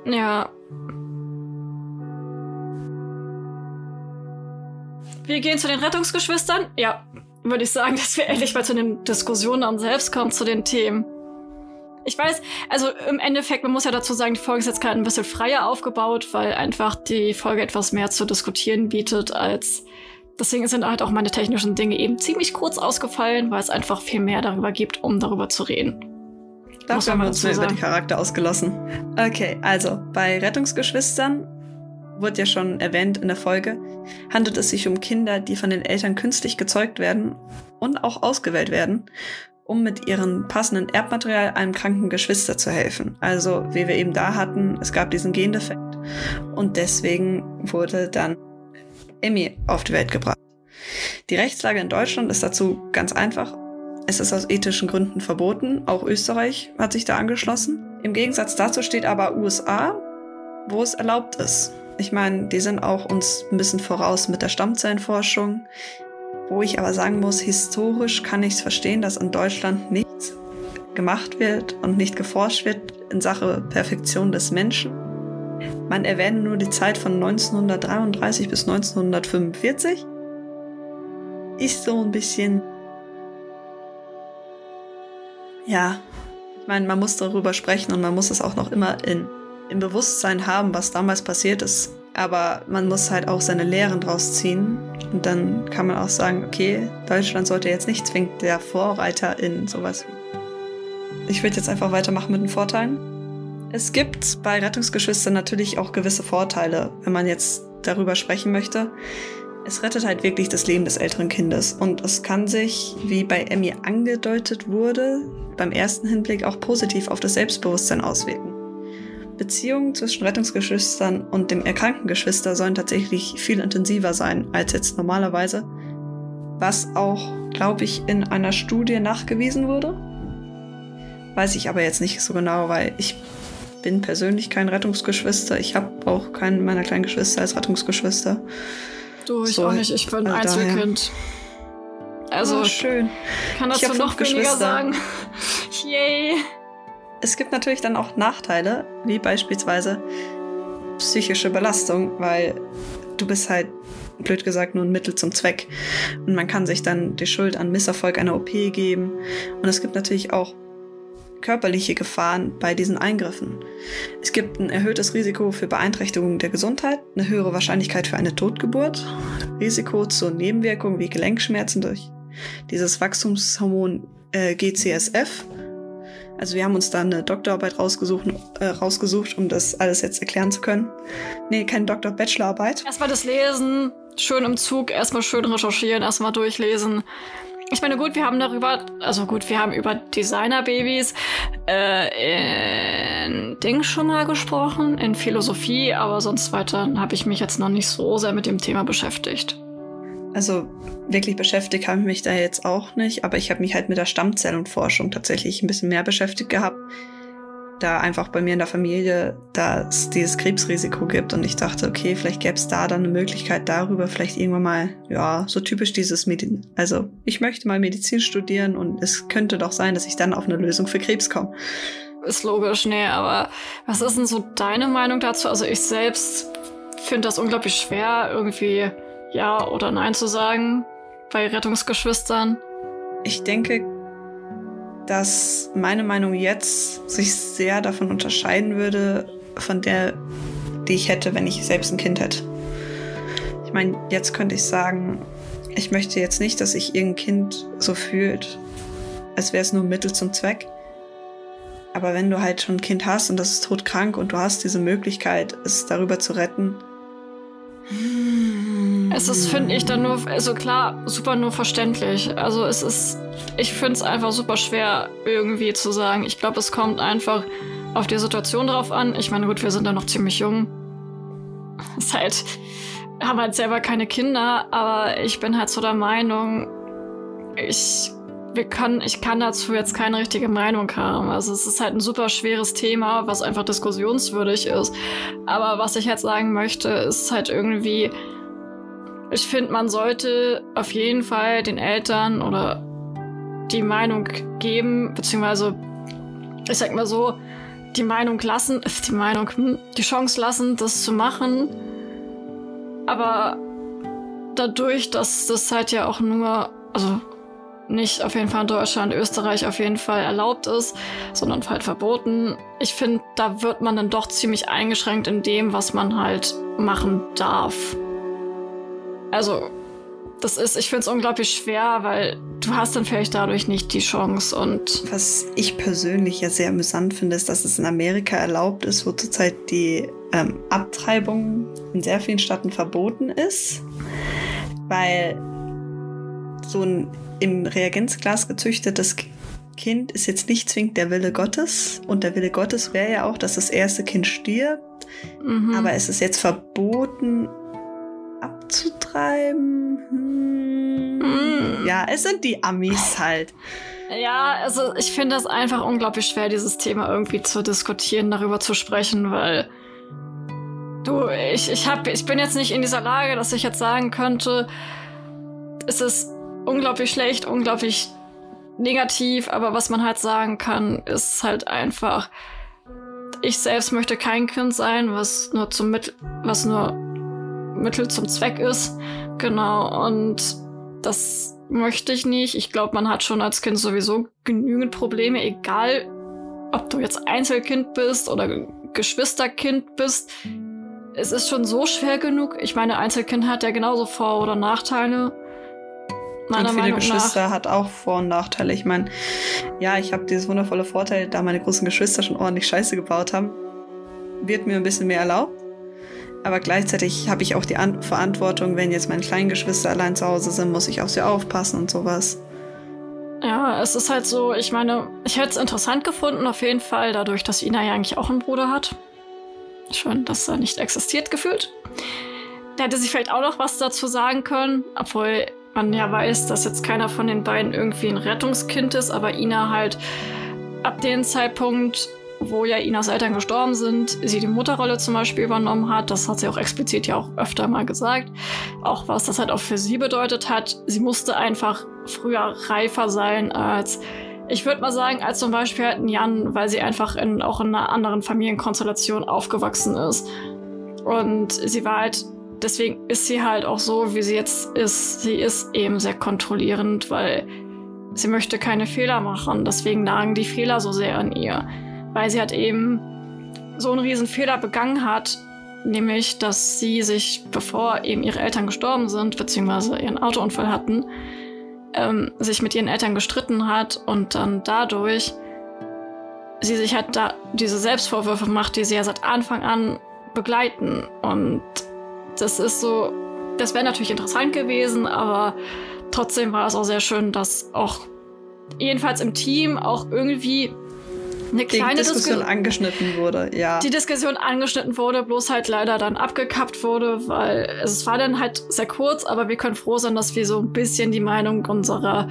Ja. Wir gehen zu den Rettungsgeschwistern. Ja, würde ich sagen, dass wir endlich mal zu den Diskussionen selbst kommen, zu den Themen. Ich weiß, also im Endeffekt, man muss ja dazu sagen, die Folge ist jetzt gerade ein bisschen freier aufgebaut, weil einfach die Folge etwas mehr zu diskutieren bietet als. Deswegen sind halt auch meine technischen Dinge eben ziemlich kurz ausgefallen, weil es einfach viel mehr darüber gibt, um darüber zu reden. Dafür haben wir uns über die Charakter ausgelassen. Okay, also bei Rettungsgeschwistern wurde ja schon erwähnt in der Folge, handelt es sich um Kinder, die von den Eltern künstlich gezeugt werden und auch ausgewählt werden, um mit ihrem passenden Erbmaterial einem kranken Geschwister zu helfen. Also, wie wir eben da hatten, es gab diesen Gendefekt und deswegen wurde dann Emmy auf die Welt gebracht. Die Rechtslage in Deutschland ist dazu ganz einfach es ist aus ethischen Gründen verboten. Auch Österreich hat sich da angeschlossen. Im Gegensatz dazu steht aber USA, wo es erlaubt ist. Ich meine, die sind auch uns ein bisschen voraus mit der Stammzellenforschung, wo ich aber sagen muss, historisch kann ich es verstehen, dass in Deutschland nichts gemacht wird und nicht geforscht wird in Sache Perfektion des Menschen. Man erwähne nur die Zeit von 1933 bis 1945. Ist so ein bisschen. Ja, ich meine, man muss darüber sprechen und man muss es auch noch immer in im Bewusstsein haben, was damals passiert ist. Aber man muss halt auch seine Lehren draus ziehen. Und dann kann man auch sagen, okay, Deutschland sollte jetzt nicht zwingend der Vorreiter in sowas. Ich würde jetzt einfach weitermachen mit den Vorteilen. Es gibt bei Rettungsgeschwistern natürlich auch gewisse Vorteile, wenn man jetzt darüber sprechen möchte. Es rettet halt wirklich das Leben des älteren Kindes und es kann sich, wie bei Emmy angedeutet wurde, beim ersten Hinblick auch positiv auf das Selbstbewusstsein auswirken. Beziehungen zwischen Rettungsgeschwistern und dem erkrankten Geschwister sollen tatsächlich viel intensiver sein als jetzt normalerweise, was auch, glaube ich, in einer Studie nachgewiesen wurde. Weiß ich aber jetzt nicht so genau, weil ich bin persönlich kein Rettungsgeschwister. Ich habe auch keinen meiner kleinen Geschwister als Rettungsgeschwister. Du, ich so, auch nicht. Ich bin ein Einzelkind. Also, oh, schön. Kann dazu noch weniger sagen. Yay. Es gibt natürlich dann auch Nachteile, wie beispielsweise psychische Belastung, weil du bist halt, blöd gesagt, nur ein Mittel zum Zweck. Und man kann sich dann die Schuld an Misserfolg einer OP geben. Und es gibt natürlich auch körperliche Gefahren bei diesen Eingriffen. Es gibt ein erhöhtes Risiko für Beeinträchtigung der Gesundheit, eine höhere Wahrscheinlichkeit für eine Totgeburt, Risiko zu Nebenwirkungen wie Gelenkschmerzen durch dieses Wachstumshormon äh, GCSF also wir haben uns da eine Doktorarbeit rausgesucht, äh, rausgesucht, um das alles jetzt erklären zu können. Nee, keine Doktor, Bachelorarbeit. Erstmal das Lesen, schön im Zug, erstmal schön recherchieren, erstmal durchlesen. Ich meine, gut, wir haben darüber, also gut, wir haben über Designerbabys äh, in Ding schon mal gesprochen, in Philosophie, aber sonst weiter habe ich mich jetzt noch nicht so sehr mit dem Thema beschäftigt. Also wirklich beschäftigt habe ich mich da jetzt auch nicht, aber ich habe mich halt mit der Stammzellenforschung tatsächlich ein bisschen mehr beschäftigt gehabt, da einfach bei mir in der Familie da es dieses Krebsrisiko gibt und ich dachte, okay, vielleicht gäbe es da dann eine Möglichkeit darüber, vielleicht irgendwann mal, ja, so typisch dieses Medizin, also ich möchte mal Medizin studieren und es könnte doch sein, dass ich dann auf eine Lösung für Krebs komme. Ist logisch, nee, aber was ist denn so deine Meinung dazu? Also ich selbst finde das unglaublich schwer, irgendwie ja oder Nein zu sagen bei Rettungsgeschwistern? Ich denke, dass meine Meinung jetzt sich sehr davon unterscheiden würde, von der, die ich hätte, wenn ich selbst ein Kind hätte. Ich meine, jetzt könnte ich sagen, ich möchte jetzt nicht, dass sich irgendein Kind so fühlt, als wäre es nur Mittel zum Zweck. Aber wenn du halt schon ein Kind hast und das ist todkrank und du hast diese Möglichkeit, es darüber zu retten, es ist, finde ich, dann nur, also klar, super nur verständlich. Also es ist, ich finde es einfach super schwer irgendwie zu sagen. Ich glaube, es kommt einfach auf die Situation drauf an. Ich meine, gut, wir sind da noch ziemlich jung. Ist halt, haben halt selber keine Kinder, aber ich bin halt so der Meinung, ich, wir können, ich kann dazu jetzt keine richtige Meinung haben. Also es ist halt ein super schweres Thema, was einfach diskussionswürdig ist. Aber was ich jetzt sagen möchte, ist halt irgendwie, ich finde, man sollte auf jeden Fall den Eltern oder die Meinung geben, beziehungsweise, ich sag mal so, die Meinung lassen, die Meinung, hm, die Chance lassen, das zu machen. Aber dadurch, dass das halt ja auch nur, also nicht auf jeden Fall in Deutschland, Österreich auf jeden Fall erlaubt ist, sondern halt verboten. Ich finde, da wird man dann doch ziemlich eingeschränkt in dem, was man halt machen darf. Also, das ist, ich finde es unglaublich schwer, weil du hast dann vielleicht dadurch nicht die Chance und. Was ich persönlich ja sehr amüsant finde, ist, dass es in Amerika erlaubt ist, wo zurzeit die ähm, Abtreibung in sehr vielen Staaten verboten ist, weil so ein im Reagenzglas gezüchtetes Kind ist jetzt nicht zwingend der Wille Gottes und der Wille Gottes wäre ja auch, dass das erste Kind stirbt, mhm. aber es ist jetzt verboten, abzutreiben. Hm. Mm. Ja, es sind die Amis halt. Ja, also ich finde das einfach unglaublich schwer, dieses Thema irgendwie zu diskutieren, darüber zu sprechen, weil du, ich, ich, hab, ich bin jetzt nicht in dieser Lage, dass ich jetzt sagen könnte, es ist unglaublich schlecht, unglaublich negativ, aber was man halt sagen kann, ist halt einfach, ich selbst möchte kein Kind sein, was nur zum Mittel, was nur Mittel zum Zweck ist. Genau, und das möchte ich nicht. Ich glaube, man hat schon als Kind sowieso genügend Probleme, egal ob du jetzt Einzelkind bist oder Geschwisterkind bist. Es ist schon so schwer genug. Ich meine, Einzelkind hat ja genauso Vor- oder Nachteile. Meiner und viele Meinung Geschwister nach. hat auch Vor- und Nachteile. Ich meine, ja, ich habe dieses wundervolle Vorteil, da meine großen Geschwister schon ordentlich Scheiße gebaut haben, wird mir ein bisschen mehr erlaubt. Aber gleichzeitig habe ich auch die An Verantwortung, wenn jetzt meine kleinen Geschwister allein zu Hause sind, muss ich auf sie aufpassen und sowas. Ja, es ist halt so, ich meine, ich hätte es interessant gefunden, auf jeden Fall, dadurch, dass Ina ja eigentlich auch einen Bruder hat. Schön, dass er nicht existiert gefühlt. Da hätte sie vielleicht auch noch was dazu sagen können, obwohl man ja weiß, dass jetzt keiner von den beiden irgendwie ein Rettungskind ist, aber Ina halt ab dem Zeitpunkt wo ja Inas Eltern gestorben sind, sie die Mutterrolle zum Beispiel übernommen hat. Das hat sie auch explizit ja auch öfter mal gesagt. Auch was das halt auch für sie bedeutet hat. Sie musste einfach früher reifer sein als, ich würde mal sagen, als zum Beispiel halt ein Jan, weil sie einfach in, auch in einer anderen Familienkonstellation aufgewachsen ist. Und sie war halt, deswegen ist sie halt auch so, wie sie jetzt ist. Sie ist eben sehr kontrollierend, weil sie möchte keine Fehler machen. Deswegen nagen die Fehler so sehr an ihr weil sie halt eben so einen riesen Fehler begangen hat, nämlich, dass sie sich, bevor eben ihre Eltern gestorben sind, beziehungsweise ihren Autounfall hatten, ähm, sich mit ihren Eltern gestritten hat und dann dadurch sie sich halt da diese Selbstvorwürfe macht, die sie ja seit Anfang an begleiten. Und das ist so, das wäre natürlich interessant gewesen, aber trotzdem war es auch sehr schön, dass auch jedenfalls im Team auch irgendwie eine kleine die Diskussion Disku angeschnitten wurde, ja. Die Diskussion angeschnitten wurde, bloß halt leider dann abgekappt wurde, weil es war dann halt sehr kurz, aber wir können froh sein, dass wir so ein bisschen die Meinung unserer,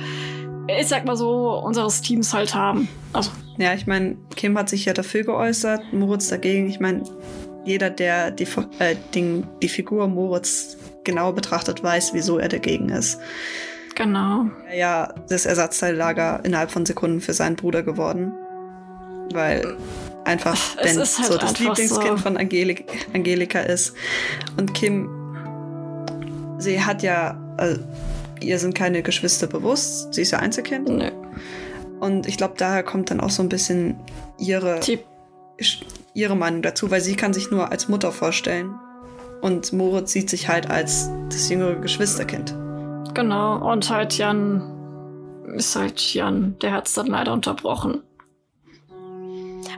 ich sag mal so, unseres Teams halt haben. Also. Ja, ich meine, Kim hat sich ja dafür geäußert, Moritz dagegen. Ich meine, jeder, der die, äh, den, die Figur Moritz genau betrachtet, weiß, wieso er dagegen ist. Genau. Ja, das Ersatzteillager innerhalb von Sekunden für seinen Bruder geworden weil einfach Ben halt so das Lieblingskind so. von Angelik Angelika ist. Und Kim, sie hat ja, also, ihr sind keine Geschwister bewusst, sie ist ja Einzelkind. Nö. Und ich glaube, daher kommt dann auch so ein bisschen ihre, ihre Meinung dazu, weil sie kann sich nur als Mutter vorstellen. Und Moritz sieht sich halt als das jüngere Geschwisterkind. Genau, und halt Jan ist halt Jan, der hat es dann leider unterbrochen.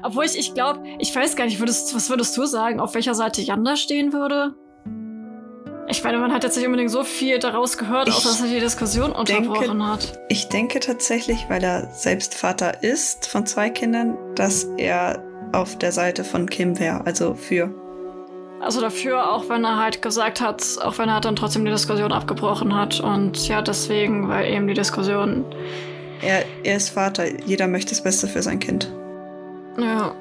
Obwohl ich, ich glaube, ich weiß gar nicht, würdest, was würdest du sagen, auf welcher Seite Jan da stehen würde? Ich meine, man hat jetzt nicht unbedingt so viel daraus gehört, außer dass er die Diskussion unterbrochen denke, hat. Ich denke tatsächlich, weil er selbst Vater ist von zwei Kindern, dass er auf der Seite von Kim wäre, also für. Also dafür, auch wenn er halt gesagt hat, auch wenn er dann trotzdem die Diskussion abgebrochen hat. Und ja, deswegen, weil eben die Diskussion. Er, er ist Vater, jeder möchte das Beste für sein Kind. Ja.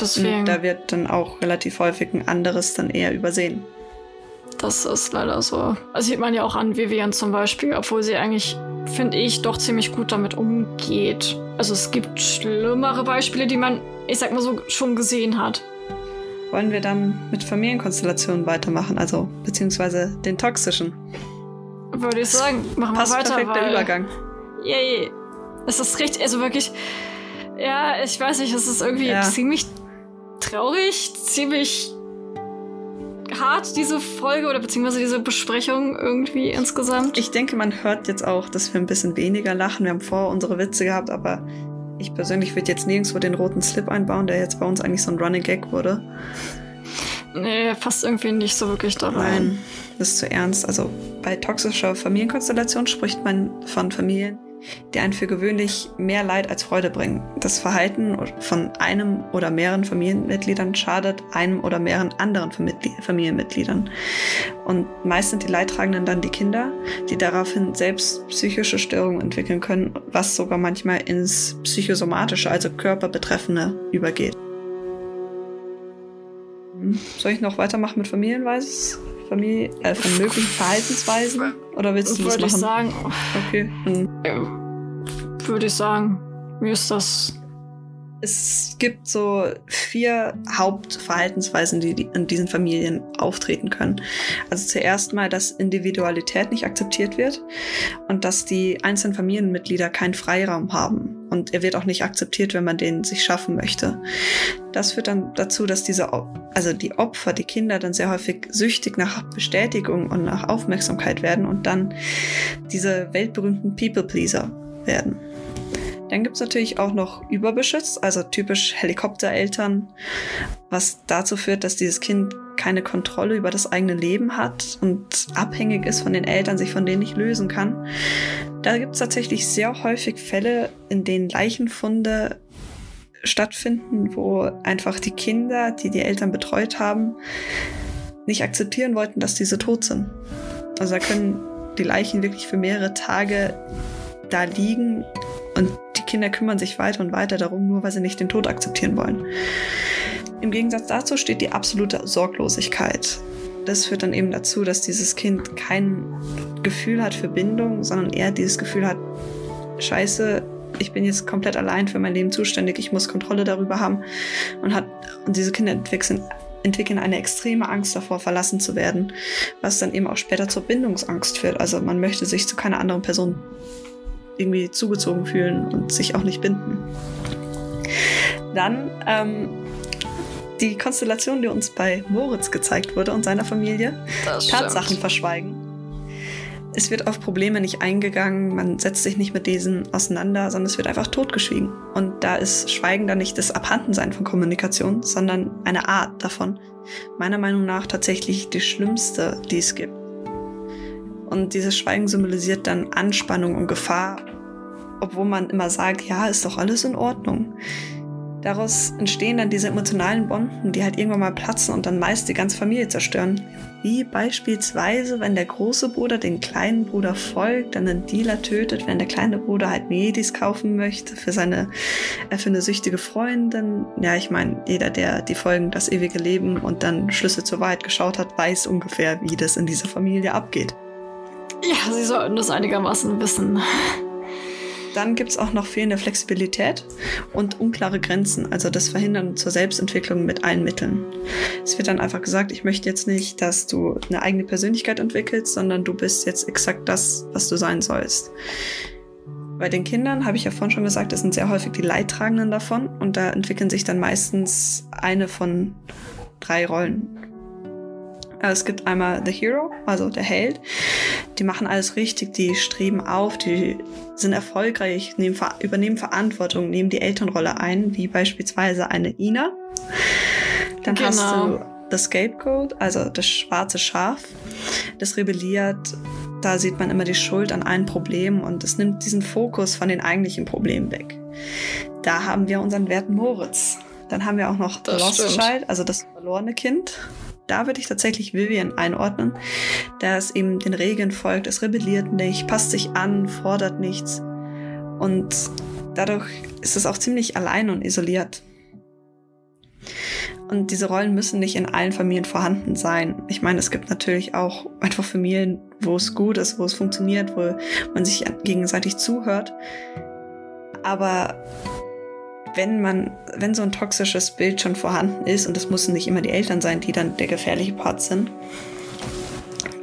Deswegen. Und da wird dann auch relativ häufig ein anderes dann eher übersehen. Das ist leider so. Das sieht man ja auch an Vivian zum Beispiel, obwohl sie eigentlich, finde ich, doch ziemlich gut damit umgeht. Also es gibt schlimmere Beispiele, die man, ich sag mal so, schon gesehen hat. Wollen wir dann mit Familienkonstellationen weitermachen, also beziehungsweise den toxischen? Würde ich sagen, machen wir weiter. Perfekter weil, Übergang. Yay. Es ist richtig, also wirklich, ja, ich weiß nicht, es ist irgendwie ja. ziemlich traurig, ziemlich hart, diese Folge oder beziehungsweise diese Besprechung irgendwie insgesamt. Ich denke, man hört jetzt auch, dass wir ein bisschen weniger lachen. Wir haben vorher unsere Witze gehabt, aber ich persönlich würde jetzt nirgendwo den roten Slip einbauen, der jetzt bei uns eigentlich so ein Running Gag wurde. Nee, passt irgendwie nicht so wirklich da rein. Nein, das ist zu ernst. Also bei toxischer Familienkonstellation spricht man von Familien, die einen für gewöhnlich mehr Leid als Freude bringen. Das Verhalten von einem oder mehreren Familienmitgliedern schadet einem oder mehreren anderen Familienmitgliedern. Und meist sind die Leidtragenden dann die Kinder, die daraufhin selbst psychische Störungen entwickeln können, was sogar manchmal ins psychosomatische, also körperbetreffende, übergeht. Hm. Soll ich noch weitermachen mit Familienweisen? Familie, äh, von möglichen Verhaltensweisen? Oder willst du das Würde ich machen? sagen, Okay. Hm. äh, würde ich sagen, mir ist das. Es gibt so vier Hauptverhaltensweisen, die in diesen Familien auftreten können. Also zuerst mal, dass Individualität nicht akzeptiert wird und dass die einzelnen Familienmitglieder keinen Freiraum haben. Und er wird auch nicht akzeptiert, wenn man den sich schaffen möchte. Das führt dann dazu, dass diese, also die Opfer, die Kinder dann sehr häufig süchtig nach Bestätigung und nach Aufmerksamkeit werden und dann diese weltberühmten People-Pleaser werden. Dann gibt's natürlich auch noch Überbeschütz, also typisch Helikoptereltern, was dazu führt, dass dieses Kind keine Kontrolle über das eigene Leben hat und abhängig ist von den Eltern, sich von denen nicht lösen kann. Da gibt's tatsächlich sehr häufig Fälle, in denen Leichenfunde stattfinden, wo einfach die Kinder, die die Eltern betreut haben, nicht akzeptieren wollten, dass diese tot sind. Also da können die Leichen wirklich für mehrere Tage da liegen und die Kinder kümmern sich weiter und weiter darum, nur weil sie nicht den Tod akzeptieren wollen. Im Gegensatz dazu steht die absolute Sorglosigkeit. Das führt dann eben dazu, dass dieses Kind kein Gefühl hat für Bindung, sondern eher dieses Gefühl hat, scheiße, ich bin jetzt komplett allein für mein Leben zuständig, ich muss Kontrolle darüber haben und hat und diese Kinder entwickeln, entwickeln eine extreme Angst davor, verlassen zu werden, was dann eben auch später zur Bindungsangst führt. Also man möchte sich zu keiner anderen Person irgendwie zugezogen fühlen und sich auch nicht binden. Dann ähm, die Konstellation, die uns bei Moritz gezeigt wurde und seiner Familie. das Tatsachen stimmt. verschweigen. Es wird auf Probleme nicht eingegangen, man setzt sich nicht mit diesen auseinander, sondern es wird einfach totgeschwiegen. Und da ist Schweigen dann nicht das Abhandensein von Kommunikation, sondern eine Art davon. Meiner Meinung nach tatsächlich die schlimmste, die es gibt. Und dieses Schweigen symbolisiert dann Anspannung und Gefahr, obwohl man immer sagt, ja, ist doch alles in Ordnung. Daraus entstehen dann diese emotionalen Bomben, die halt irgendwann mal platzen und dann meist die ganze Familie zerstören. Wie beispielsweise, wenn der große Bruder den kleinen Bruder folgt, dann einen Dealer tötet, wenn der kleine Bruder halt Medis kaufen möchte für seine, äh, für eine süchtige Freundin. Ja, ich meine, jeder, der die Folgen Das ewige Leben und dann Schlüsse zur Wahrheit geschaut hat, weiß ungefähr, wie das in dieser Familie abgeht. Ja, sie sollten das einigermaßen wissen. Dann gibt's auch noch fehlende Flexibilität und unklare Grenzen, also das Verhindern zur Selbstentwicklung mit allen Mitteln. Es wird dann einfach gesagt, ich möchte jetzt nicht, dass du eine eigene Persönlichkeit entwickelst, sondern du bist jetzt exakt das, was du sein sollst. Bei den Kindern habe ich ja vorhin schon gesagt, das sind sehr häufig die Leidtragenden davon und da entwickeln sich dann meistens eine von drei Rollen. Also Es gibt einmal The Hero, also der Held. Die machen alles richtig, die streben auf, die sind erfolgreich, nehmen, übernehmen Verantwortung, nehmen die Elternrolle ein, wie beispielsweise eine Ina. Dann hast Genau. du The Scapegoat, also das schwarze Schaf. Das rebelliert, da sieht man immer die Schuld an allen Problemen und es nimmt diesen Fokus von den eigentlichen Problemen weg. Da haben wir unseren werten Moritz. Dann haben wir auch noch The Das Lost stimmt. Child, also das verlorene Kind. Da würde ich tatsächlich Vivian einordnen, da es eben den Regeln folgt, es rebelliert nicht, passt sich an, fordert nichts. Und dadurch ist es auch ziemlich allein und isoliert. Und diese Rollen müssen nicht in allen Familien vorhanden sein. Ich meine, es gibt natürlich auch einfach Familien, wo es gut ist, wo es funktioniert, wo man sich gegenseitig zuhört. Aber wenn man, wenn so ein toxisches Bild schon vorhanden ist, und es müssen nicht immer die Eltern sein, die dann der gefährliche Part sind,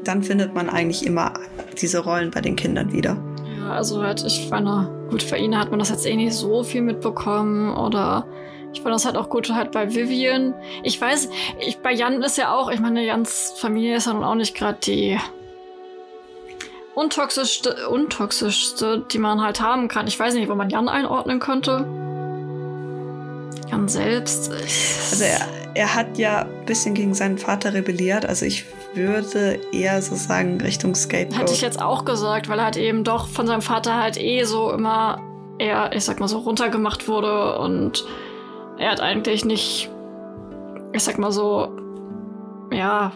dann findet man eigentlich immer diese Rollen bei den Kindern wieder. Ja, also halt, ich meine, gut, für ihn hat man das jetzt eh nicht so viel mitbekommen oder ich fand das halt auch gut halt bei Vivian. Ich weiß, ich, bei Jan ist ja auch, ich meine, Jans Familie ist ja nun auch nicht gerade die untoxischste, untoxischste, die man halt haben kann. Ich weiß nicht, wo man Jan einordnen könnte. Jan selbst. Also er, er hat ja ein bisschen gegen seinen Vater rebelliert. Also ich würde eher so sagen Richtung Scapegoat. Hätte ich jetzt auch gesagt, weil er halt eben doch von seinem Vater halt eh so immer eher, ich sag mal so, runtergemacht wurde und er hat eigentlich nicht, ich sag mal so, ja,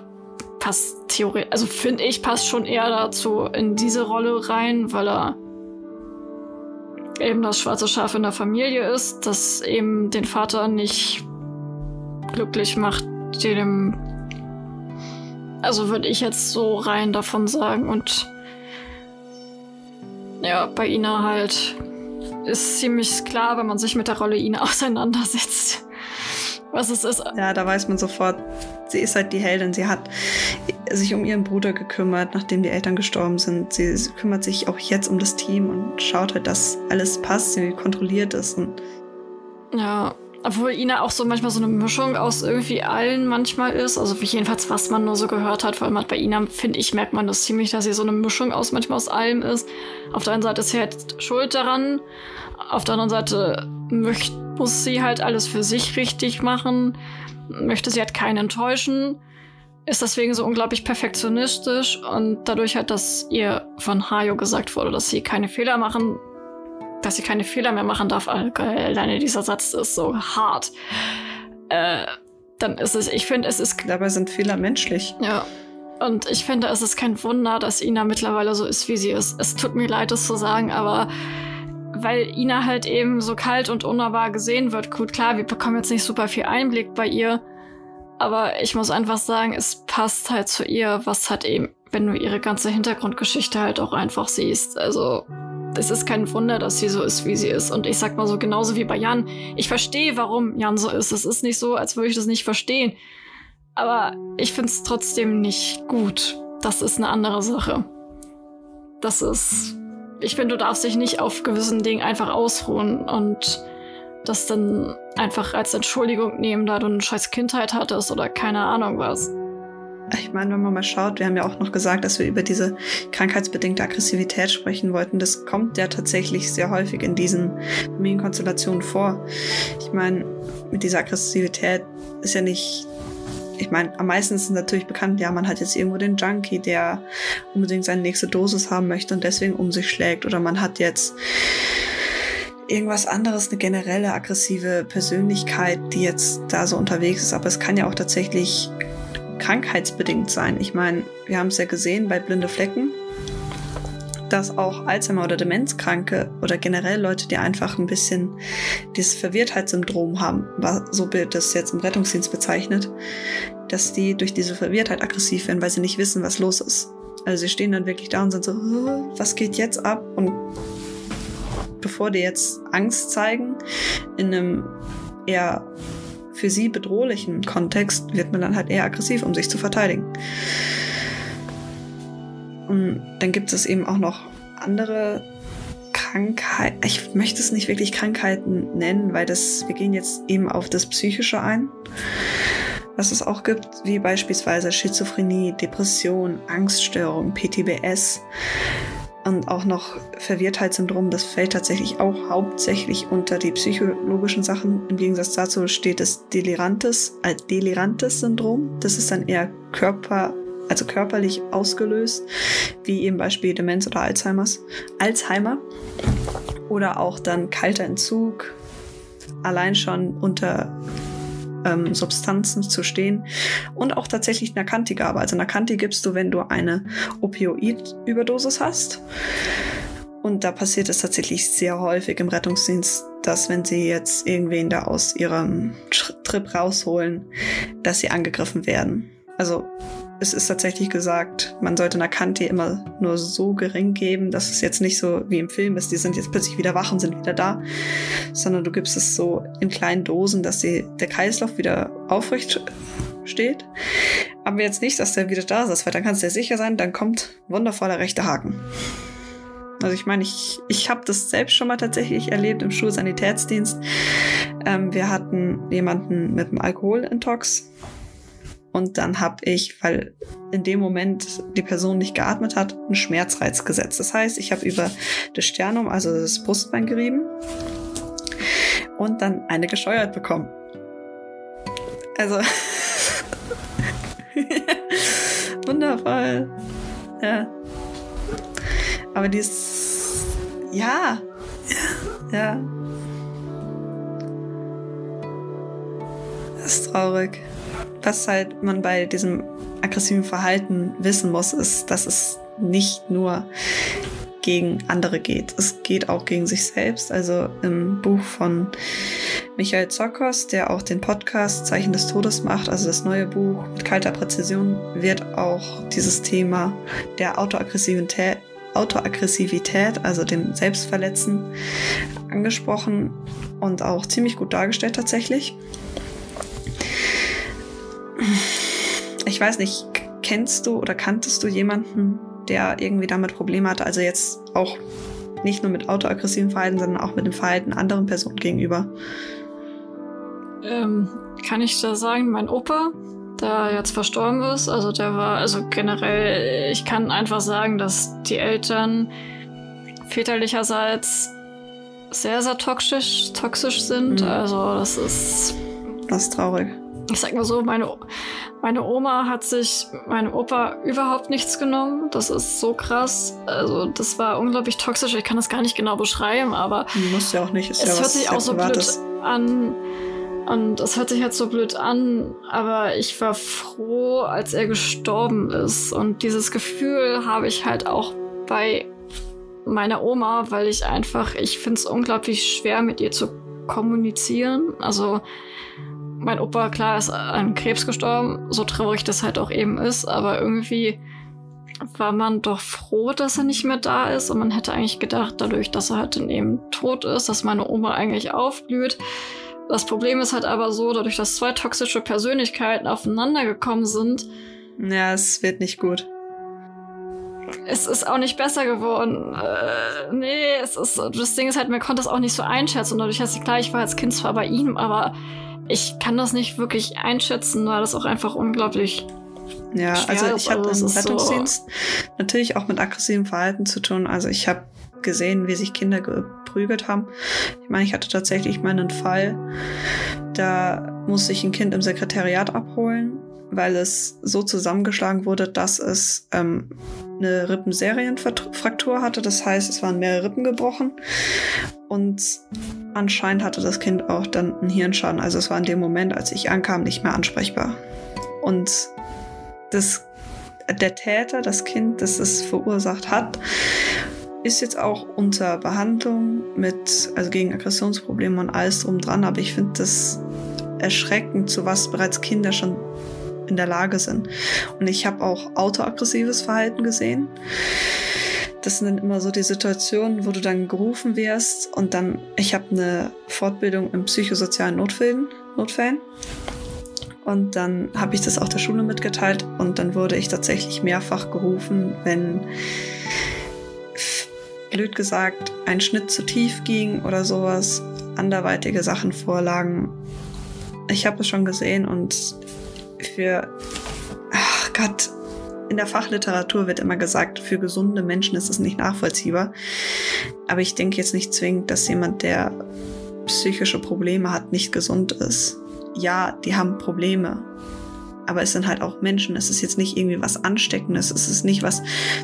passt theoretisch, also finde ich, passt schon eher dazu in diese Rolle rein, weil er eben das schwarze Schaf in der Familie ist, das eben den Vater nicht glücklich macht, dem. Also würde ich jetzt so rein davon sagen. Und ja, bei Ina halt ist ziemlich klar, wenn man sich mit der Rolle Ina auseinandersetzt, was es ist. Ja, da weiß man sofort, sie ist halt die Heldin. Sie hat sich um ihren Bruder gekümmert, nachdem die Eltern gestorben sind. Sie, sie kümmert sich auch jetzt um das Team und schaut halt, dass alles passt, sie kontrolliert ist. Ja, obwohl Ina auch so manchmal so eine Mischung aus irgendwie allen manchmal ist. Also jedenfalls, was man nur so gehört hat. Vor allem bei Ina, finde ich, merkt man das ziemlich, dass sie so eine Mischung aus manchmal aus allem ist. Auf der einen Seite ist sie halt schuld daran. Auf der anderen Seite möcht, muss sie halt alles für sich richtig machen. Möchte sie halt keinen enttäuschen. Ist deswegen so unglaublich perfektionistisch und dadurch halt, dass ihr von Hayo gesagt wurde, dass sie keine Fehler machen dass sie keine Fehler mehr machen darf. Alleine dieser Satz ist so hart. Äh, dann ist es, ich finde, es ist. Dabei sind Fehler menschlich. Ja. Und ich finde, es ist kein Wunder, dass Ina mittlerweile so ist, wie sie ist. Es tut mir leid, das zu sagen, aber weil Ina halt eben so kalt und unnahbar gesehen wird. Gut, klar, wir bekommen jetzt nicht super viel Einblick bei ihr, aber ich muss einfach sagen, es passt halt zu ihr, was halt eben, wenn du ihre ganze Hintergrundgeschichte halt auch einfach siehst. Also es ist kein Wunder, dass sie so ist, wie sie ist. Und ich sag mal so, genauso wie bei Jan, ich verstehe, warum Jan so ist. Es ist nicht so, als würde ich das nicht verstehen. Aber ich finde es trotzdem nicht gut. Das ist eine andere Sache. Das ist. Ich finde, du darfst dich nicht auf gewissen Dingen einfach ausruhen und das dann einfach als Entschuldigung nehmen, da du eine scheiß Kindheit hattest oder keine Ahnung was. Ich meine, wenn man mal schaut, wir haben ja auch noch gesagt, dass wir über diese krankheitsbedingte Aggressivität sprechen wollten. Das kommt ja tatsächlich sehr häufig in diesen Familienkonstellationen vor. Ich meine, mit dieser Aggressivität ist ja nicht ich meine, am meisten ist natürlich bekannt, ja, man hat jetzt irgendwo den Junkie, der unbedingt seine nächste Dosis haben möchte und deswegen um sich schlägt. Oder man hat jetzt irgendwas anderes, eine generelle aggressive Persönlichkeit, die jetzt da so unterwegs ist. Aber es kann ja auch tatsächlich krankheitsbedingt sein. Ich meine, wir haben es ja gesehen bei blinde Flecken, dass auch Alzheimer oder Demenzkranke oder generell Leute, die einfach ein bisschen dieses Verwirrtheitssyndrom haben, so wird das jetzt im Rettungsdienst bezeichnet, dass die durch diese Verwirrtheit aggressiv werden, weil sie nicht wissen, was los ist. Also sie stehen dann wirklich da und sind so, was geht jetzt ab? Und bevor die jetzt Angst zeigen, in einem eher für sie bedrohlichen Kontext wird man dann halt eher aggressiv, um sich zu verteidigen. Und dann gibt es eben auch noch andere Krankheiten. Ich möchte es nicht wirklich Krankheiten nennen, weil das, wir gehen jetzt eben auf das Psychische ein. Was es auch gibt, wie beispielsweise Schizophrenie, Depression, Angststörung, PTBS und auch noch Verwirrtheitssyndrom, das fällt tatsächlich auch hauptsächlich unter die psychologischen Sachen. Im Gegensatz dazu steht das Delirantes, äh, Delirantes Syndrom. Das ist dann eher Körper, also körperlich ausgelöst, wie eben Beispiel Demenz oder Alzheimer's, Alzheimer. Oder auch dann kalter Entzug, allein schon unter ähm, Substanzen zu stehen und auch tatsächlich Nakanti-Gabe. Also Nakanti gibst du, wenn du eine Opioid-Überdosis hast. Und da passiert es tatsächlich sehr häufig im Rettungsdienst, dass wenn sie jetzt irgendwen da aus ihrem Trip rausholen, dass sie angegriffen werden. Also es ist tatsächlich gesagt, man sollte Nakanti immer nur so gering geben, dass es jetzt nicht so wie im Film ist, die sind jetzt plötzlich wieder wach und sind wieder da, sondern du gibst es so in kleinen Dosen, dass sie, der Kreislauf wieder aufrecht steht. Aber jetzt nicht, dass der wieder da ist, weil dann kannst du dir sicher sein, dann kommt wundervoller rechter Haken. Also ich meine, ich, ich habe das selbst schon mal tatsächlich erlebt im Schulsanitätsdienst. Ähm, wir hatten jemanden mit einem Alkoholintox und dann habe ich, weil in dem Moment die Person nicht geatmet hat, einen Schmerzreiz gesetzt. Das heißt, ich habe über das Sternum, also das Brustbein gerieben und dann eine gescheuert bekommen. Also wundervoll. Ja. Aber die ist ja, ja. Das ist traurig was halt man bei diesem aggressiven Verhalten wissen muss, ist, dass es nicht nur gegen andere geht. Es geht auch gegen sich selbst. Also im Buch von Michael Zockers, der auch den Podcast Zeichen des Todes macht, also das neue Buch mit kalter Präzision, wird auch dieses Thema der Autoaggressivität, Autoaggressivität also dem Selbstverletzen, angesprochen und auch ziemlich gut dargestellt tatsächlich. Ich weiß nicht, kennst du oder kanntest du jemanden, der irgendwie damit Probleme hatte? Also jetzt auch nicht nur mit autoaggressiven Verhalten, sondern auch mit dem Verhalten anderen Personen gegenüber. Ähm, kann ich da sagen, mein Opa, der jetzt verstorben ist, also der war, also generell, ich kann einfach sagen, dass die Eltern väterlicherseits sehr, sehr toxisch, toxisch sind. Mhm. Also das ist. Das ist traurig. Ich sag mal so, meine, meine Oma hat sich meinem Opa überhaupt nichts genommen. Das ist so krass. Also, das war unglaublich toxisch. Ich kann das gar nicht genau beschreiben, aber. Du musst ja auch nicht. Ist es ja hört sich auch so blöd an. Und es hört sich jetzt so blöd an, aber ich war froh, als er gestorben ist. Und dieses Gefühl habe ich halt auch bei meiner Oma, weil ich einfach, ich finde es unglaublich schwer, mit ihr zu kommunizieren. Also, mein Opa, klar, ist an Krebs gestorben, so traurig das halt auch eben ist, aber irgendwie war man doch froh, dass er nicht mehr da ist und man hätte eigentlich gedacht, dadurch, dass er halt dann eben tot ist, dass meine Oma eigentlich aufblüht. Das Problem ist halt aber so, dadurch, dass zwei toxische Persönlichkeiten aufeinander gekommen sind. Ja, es wird nicht gut. Es ist auch nicht besser geworden. Äh, nee, es ist, das Ding ist halt, man konnte es auch nicht so einschätzen. Dadurch, dass ich klar, ich war als Kind zwar bei ihm, aber ich kann das nicht wirklich einschätzen, weil das auch einfach unglaublich ja, also ich habe im Rettungsdienst so natürlich auch mit aggressivem Verhalten zu tun. Also ich habe gesehen, wie sich Kinder geprügelt haben. Ich meine, ich hatte tatsächlich mal einen Fall, da musste ich ein Kind im Sekretariat abholen, weil es so zusammengeschlagen wurde, dass es ähm, eine Rippenserienfraktur hatte. Das heißt, es waren mehrere Rippen gebrochen. Und anscheinend hatte das Kind auch dann einen Hirnschaden. Also es war in dem Moment, als ich ankam, nicht mehr ansprechbar. Und das, der Täter, das Kind, das es verursacht hat, ist jetzt auch unter Behandlung mit, also gegen Aggressionsprobleme und alles drum dran. Aber ich finde das erschreckend, zu was bereits Kinder schon in der Lage sind. Und ich habe auch autoaggressives Verhalten gesehen. Das sind immer so die Situationen, wo du dann gerufen wirst und dann, ich habe eine Fortbildung im psychosozialen Notfällen, Notfällen. Und dann habe ich das auch der Schule mitgeteilt und dann wurde ich tatsächlich mehrfach gerufen, wenn blöd gesagt ein Schnitt zu tief ging oder sowas, anderweitige Sachen vorlagen. Ich habe es schon gesehen und für, ach Gott, in der Fachliteratur wird immer gesagt, für gesunde Menschen ist es nicht nachvollziehbar. Aber ich denke jetzt nicht zwingend, dass jemand, der psychische Probleme hat, nicht gesund ist. Ja, die haben Probleme. Aber es sind halt auch Menschen. Es ist jetzt nicht irgendwie was Ansteckendes. Es ist nicht was,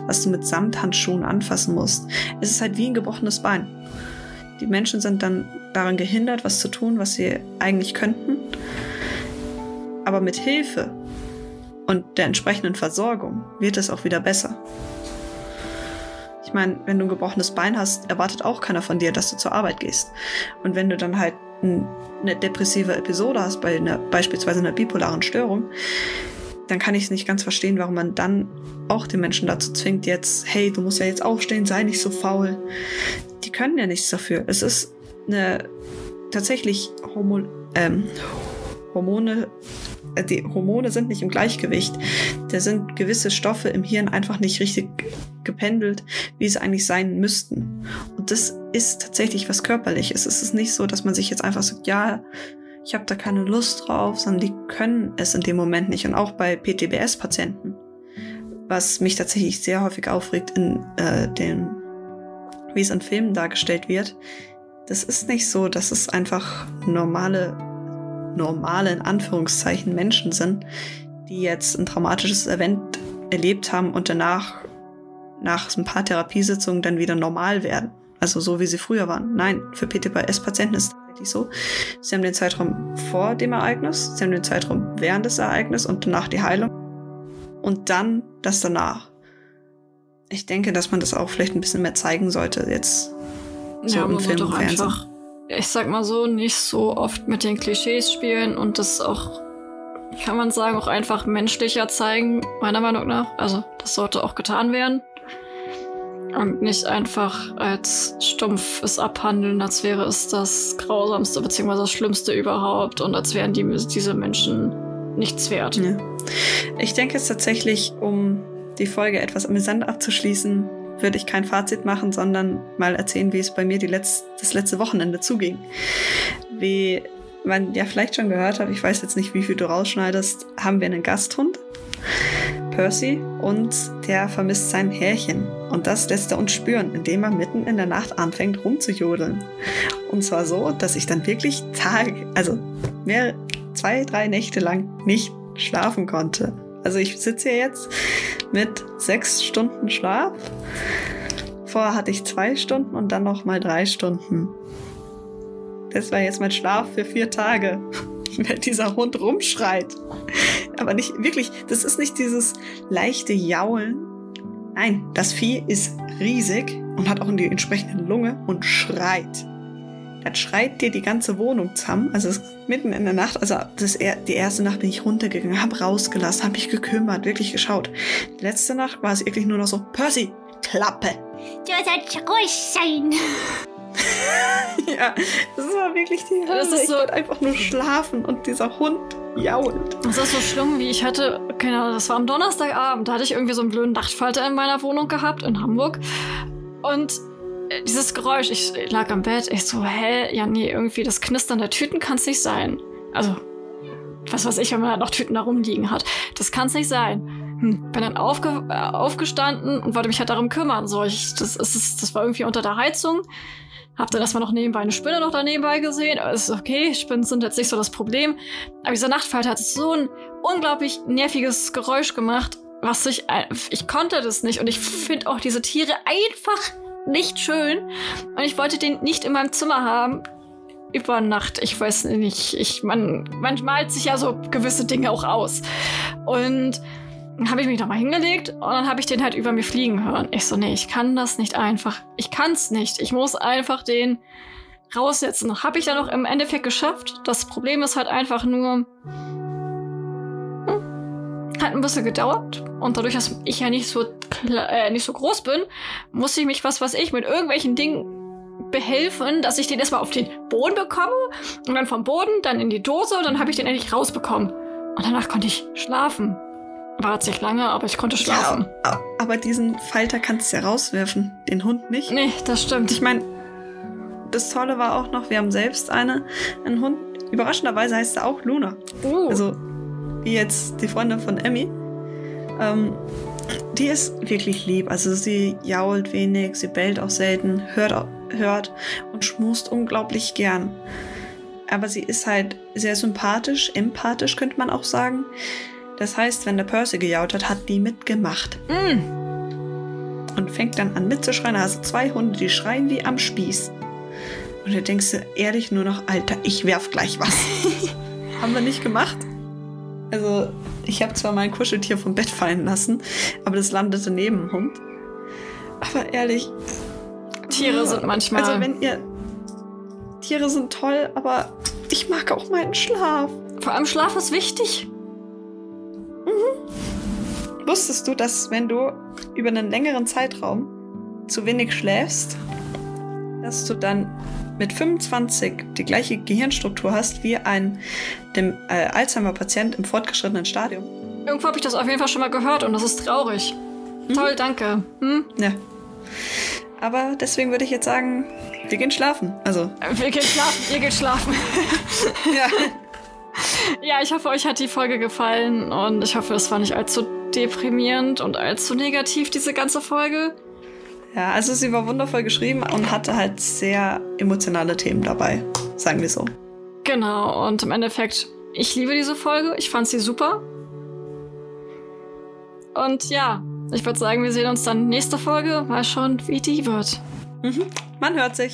was du mit Samthandschuhen anfassen musst. Es ist halt wie ein gebrochenes Bein. Die Menschen sind dann daran gehindert, was zu tun, was sie eigentlich könnten. Aber mit Hilfe und der entsprechenden Versorgung wird es auch wieder besser. Ich meine, wenn du ein gebrochenes Bein hast, erwartet auch keiner von dir, dass du zur Arbeit gehst. Und wenn du dann halt eine depressive Episode hast, bei einer, beispielsweise einer bipolaren Störung, dann kann ich es nicht ganz verstehen, warum man dann auch den Menschen dazu zwingt, jetzt, hey, du musst ja jetzt aufstehen, sei nicht so faul. Die können ja nichts dafür. Es ist eine tatsächlich Homo, ähm, Hormone äh, die Hormone sind nicht im Gleichgewicht. Da sind gewisse Stoffe im Hirn einfach nicht richtig gependelt, wie sie eigentlich sein müssten. Und das ist tatsächlich was Körperliches. Es ist nicht so, dass man sich jetzt einfach sagt, ja, ich habe da keine Lust drauf, sondern die können es in dem Moment nicht. Und auch bei PTBS-Patienten, was mich tatsächlich sehr häufig aufregt in äh, den, wie es in Filmen dargestellt wird, das ist nicht so, dass es einfach normale normale, in Anführungszeichen, Menschen sind, die jetzt ein traumatisches Event erlebt haben und danach, nach ein paar Therapiesitzungen, dann wieder normal werden. Also so, wie sie früher waren. Nein, für PTBS-Patienten ist es tatsächlich so. Sie haben den Zeitraum vor dem Ereignis, sie haben den Zeitraum während des Ereignisses und danach die Heilung. Und dann das danach. Ich denke, dass man das auch vielleicht ein bisschen mehr zeigen sollte jetzt. So ja, im Film und Fernsehen. Einfach ich sag mal so, nicht so oft mit den Klischees spielen und das auch, kann man sagen, auch einfach menschlicher zeigen, meiner Meinung nach. Also, das sollte auch getan werden. Und nicht einfach als stumpfes Abhandeln, als wäre es das Grausamste bzw. das Schlimmste überhaupt und als wären die, diese Menschen nichts wert. Ja. Ich denke es tatsächlich, um die Folge etwas amüsant abzuschließen, würde ich kein Fazit machen, sondern mal erzählen, wie es bei mir Letz das letzte Wochenende zuging. Wie man ja vielleicht schon gehört hat, ich weiß jetzt nicht, wie viel du rausschneidest, haben wir einen Gasthund, Percy, und der vermisst sein Härchen. Und das lässt er uns spüren, indem er mitten in der Nacht anfängt rumzujodeln. Und zwar so, dass ich dann wirklich Tage, also mehr, zwei, drei Nächte lang nicht schlafen konnte. Also ich sitze hier jetzt mit sechs Stunden Schlaf. Vorher hatte ich zwei Stunden und dann noch mal drei Stunden. Das war jetzt mein Schlaf für vier Tage, wenn dieser Hund rumschreit. Aber nicht wirklich, das ist nicht dieses leichte Jaulen. Nein, das Vieh ist riesig und hat auch die entsprechende Lunge und schreit. Das schreit dir die ganze Wohnung zusammen. Also mitten in der Nacht, also das, die erste Nacht bin ich runtergegangen, habe rausgelassen, habe mich gekümmert, wirklich geschaut. Die letzte Nacht war es wirklich nur noch so, Percy, Klappe. Du sollst ruhig sein. ja, das war wirklich die Hölle. Das ist so, ich einfach nur schlafen und dieser Hund jault. Das ist so schlimm, wie ich hatte, genau, das war am Donnerstagabend, da hatte ich irgendwie so einen blöden Nachtfalter in meiner Wohnung gehabt, in Hamburg. Und dieses Geräusch, ich lag am Bett, ich so, hä, ja nee, irgendwie das Knistern der Tüten kann es nicht sein. Also, was weiß ich, wenn man da noch Tüten da rumliegen hat. Das kann es nicht sein. Hm, bin dann aufge äh, aufgestanden und wollte mich halt darum kümmern. So, ich, das, ist, das war irgendwie unter der Heizung. Hab dann erstmal noch nebenbei eine Spinne noch daneben gesehen. Aber ist okay, Spinnen sind jetzt nicht so das Problem. Aber dieser Nachtfalter hat so ein unglaublich nerviges Geräusch gemacht, was ich, ich konnte das nicht. Und ich finde auch diese Tiere einfach nicht schön. Und ich wollte den nicht in meinem Zimmer haben. Über Nacht. Ich weiß nicht. Ich, man, man malt sich ja so gewisse Dinge auch aus. Und dann habe ich mich nochmal hingelegt und dann habe ich den halt über mir fliegen hören. Ich so, nee, ich kann das nicht einfach. Ich kann's nicht. Ich muss einfach den raussetzen. Habe ich dann auch im Endeffekt geschafft. Das Problem ist halt einfach nur, hat ein bisschen gedauert. Und dadurch, dass ich ja nicht so, äh, nicht so groß bin, musste ich mich, was was ich, mit irgendwelchen Dingen behelfen, dass ich den erstmal auf den Boden bekomme und dann vom Boden dann in die Dose und dann habe ich den endlich rausbekommen. Und danach konnte ich schlafen. War jetzt nicht lange, aber ich konnte schlafen. Ja, aber diesen Falter kannst du ja rauswerfen, den Hund nicht. Nee, das stimmt. Ich meine, das Tolle war auch noch, wir haben selbst eine, einen Hund. Überraschenderweise heißt er auch Luna. Uh. Also wie jetzt die Freundin von Emmy, ähm, die ist wirklich lieb. Also sie jault wenig, sie bellt auch selten, hört, hört und schmust unglaublich gern. Aber sie ist halt sehr sympathisch, empathisch könnte man auch sagen. Das heißt, wenn der Percy gejault hat, hat die mitgemacht. Mm. Und fängt dann an mitzuschreien. Du zwei Hunde, die schreien wie am Spieß. Und da denkst du ehrlich nur noch, Alter, ich werf gleich was. Haben wir nicht gemacht? Also, ich habe zwar mein Kuscheltier vom Bett fallen lassen, aber das landete neben dem Hund. Aber ehrlich. Tiere sind manchmal. Also, wenn ihr. Tiere sind toll, aber ich mag auch meinen Schlaf. Vor allem Schlaf ist wichtig. Mhm. Wusstest du, dass wenn du über einen längeren Zeitraum zu wenig schläfst, dass du dann mit 25 die gleiche Gehirnstruktur hast wie ein dem äh, Alzheimer-Patient im fortgeschrittenen Stadium. Irgendwo habe ich das auf jeden Fall schon mal gehört und das ist traurig. Hm? Toll, danke. Hm? Ja. Aber deswegen würde ich jetzt sagen, wir gehen schlafen. Also. Wir gehen schlafen, ihr geht schlafen. ja. Ja, ich hoffe, euch hat die Folge gefallen und ich hoffe, es war nicht allzu deprimierend und allzu negativ, diese ganze Folge. Ja, also sie war wundervoll geschrieben und hatte halt sehr emotionale Themen dabei, sagen wir so. Genau, und im Endeffekt, ich liebe diese Folge, ich fand sie super. Und ja, ich würde sagen, wir sehen uns dann nächste Folge. Mal schauen, wie die wird. Mhm. Man hört sich.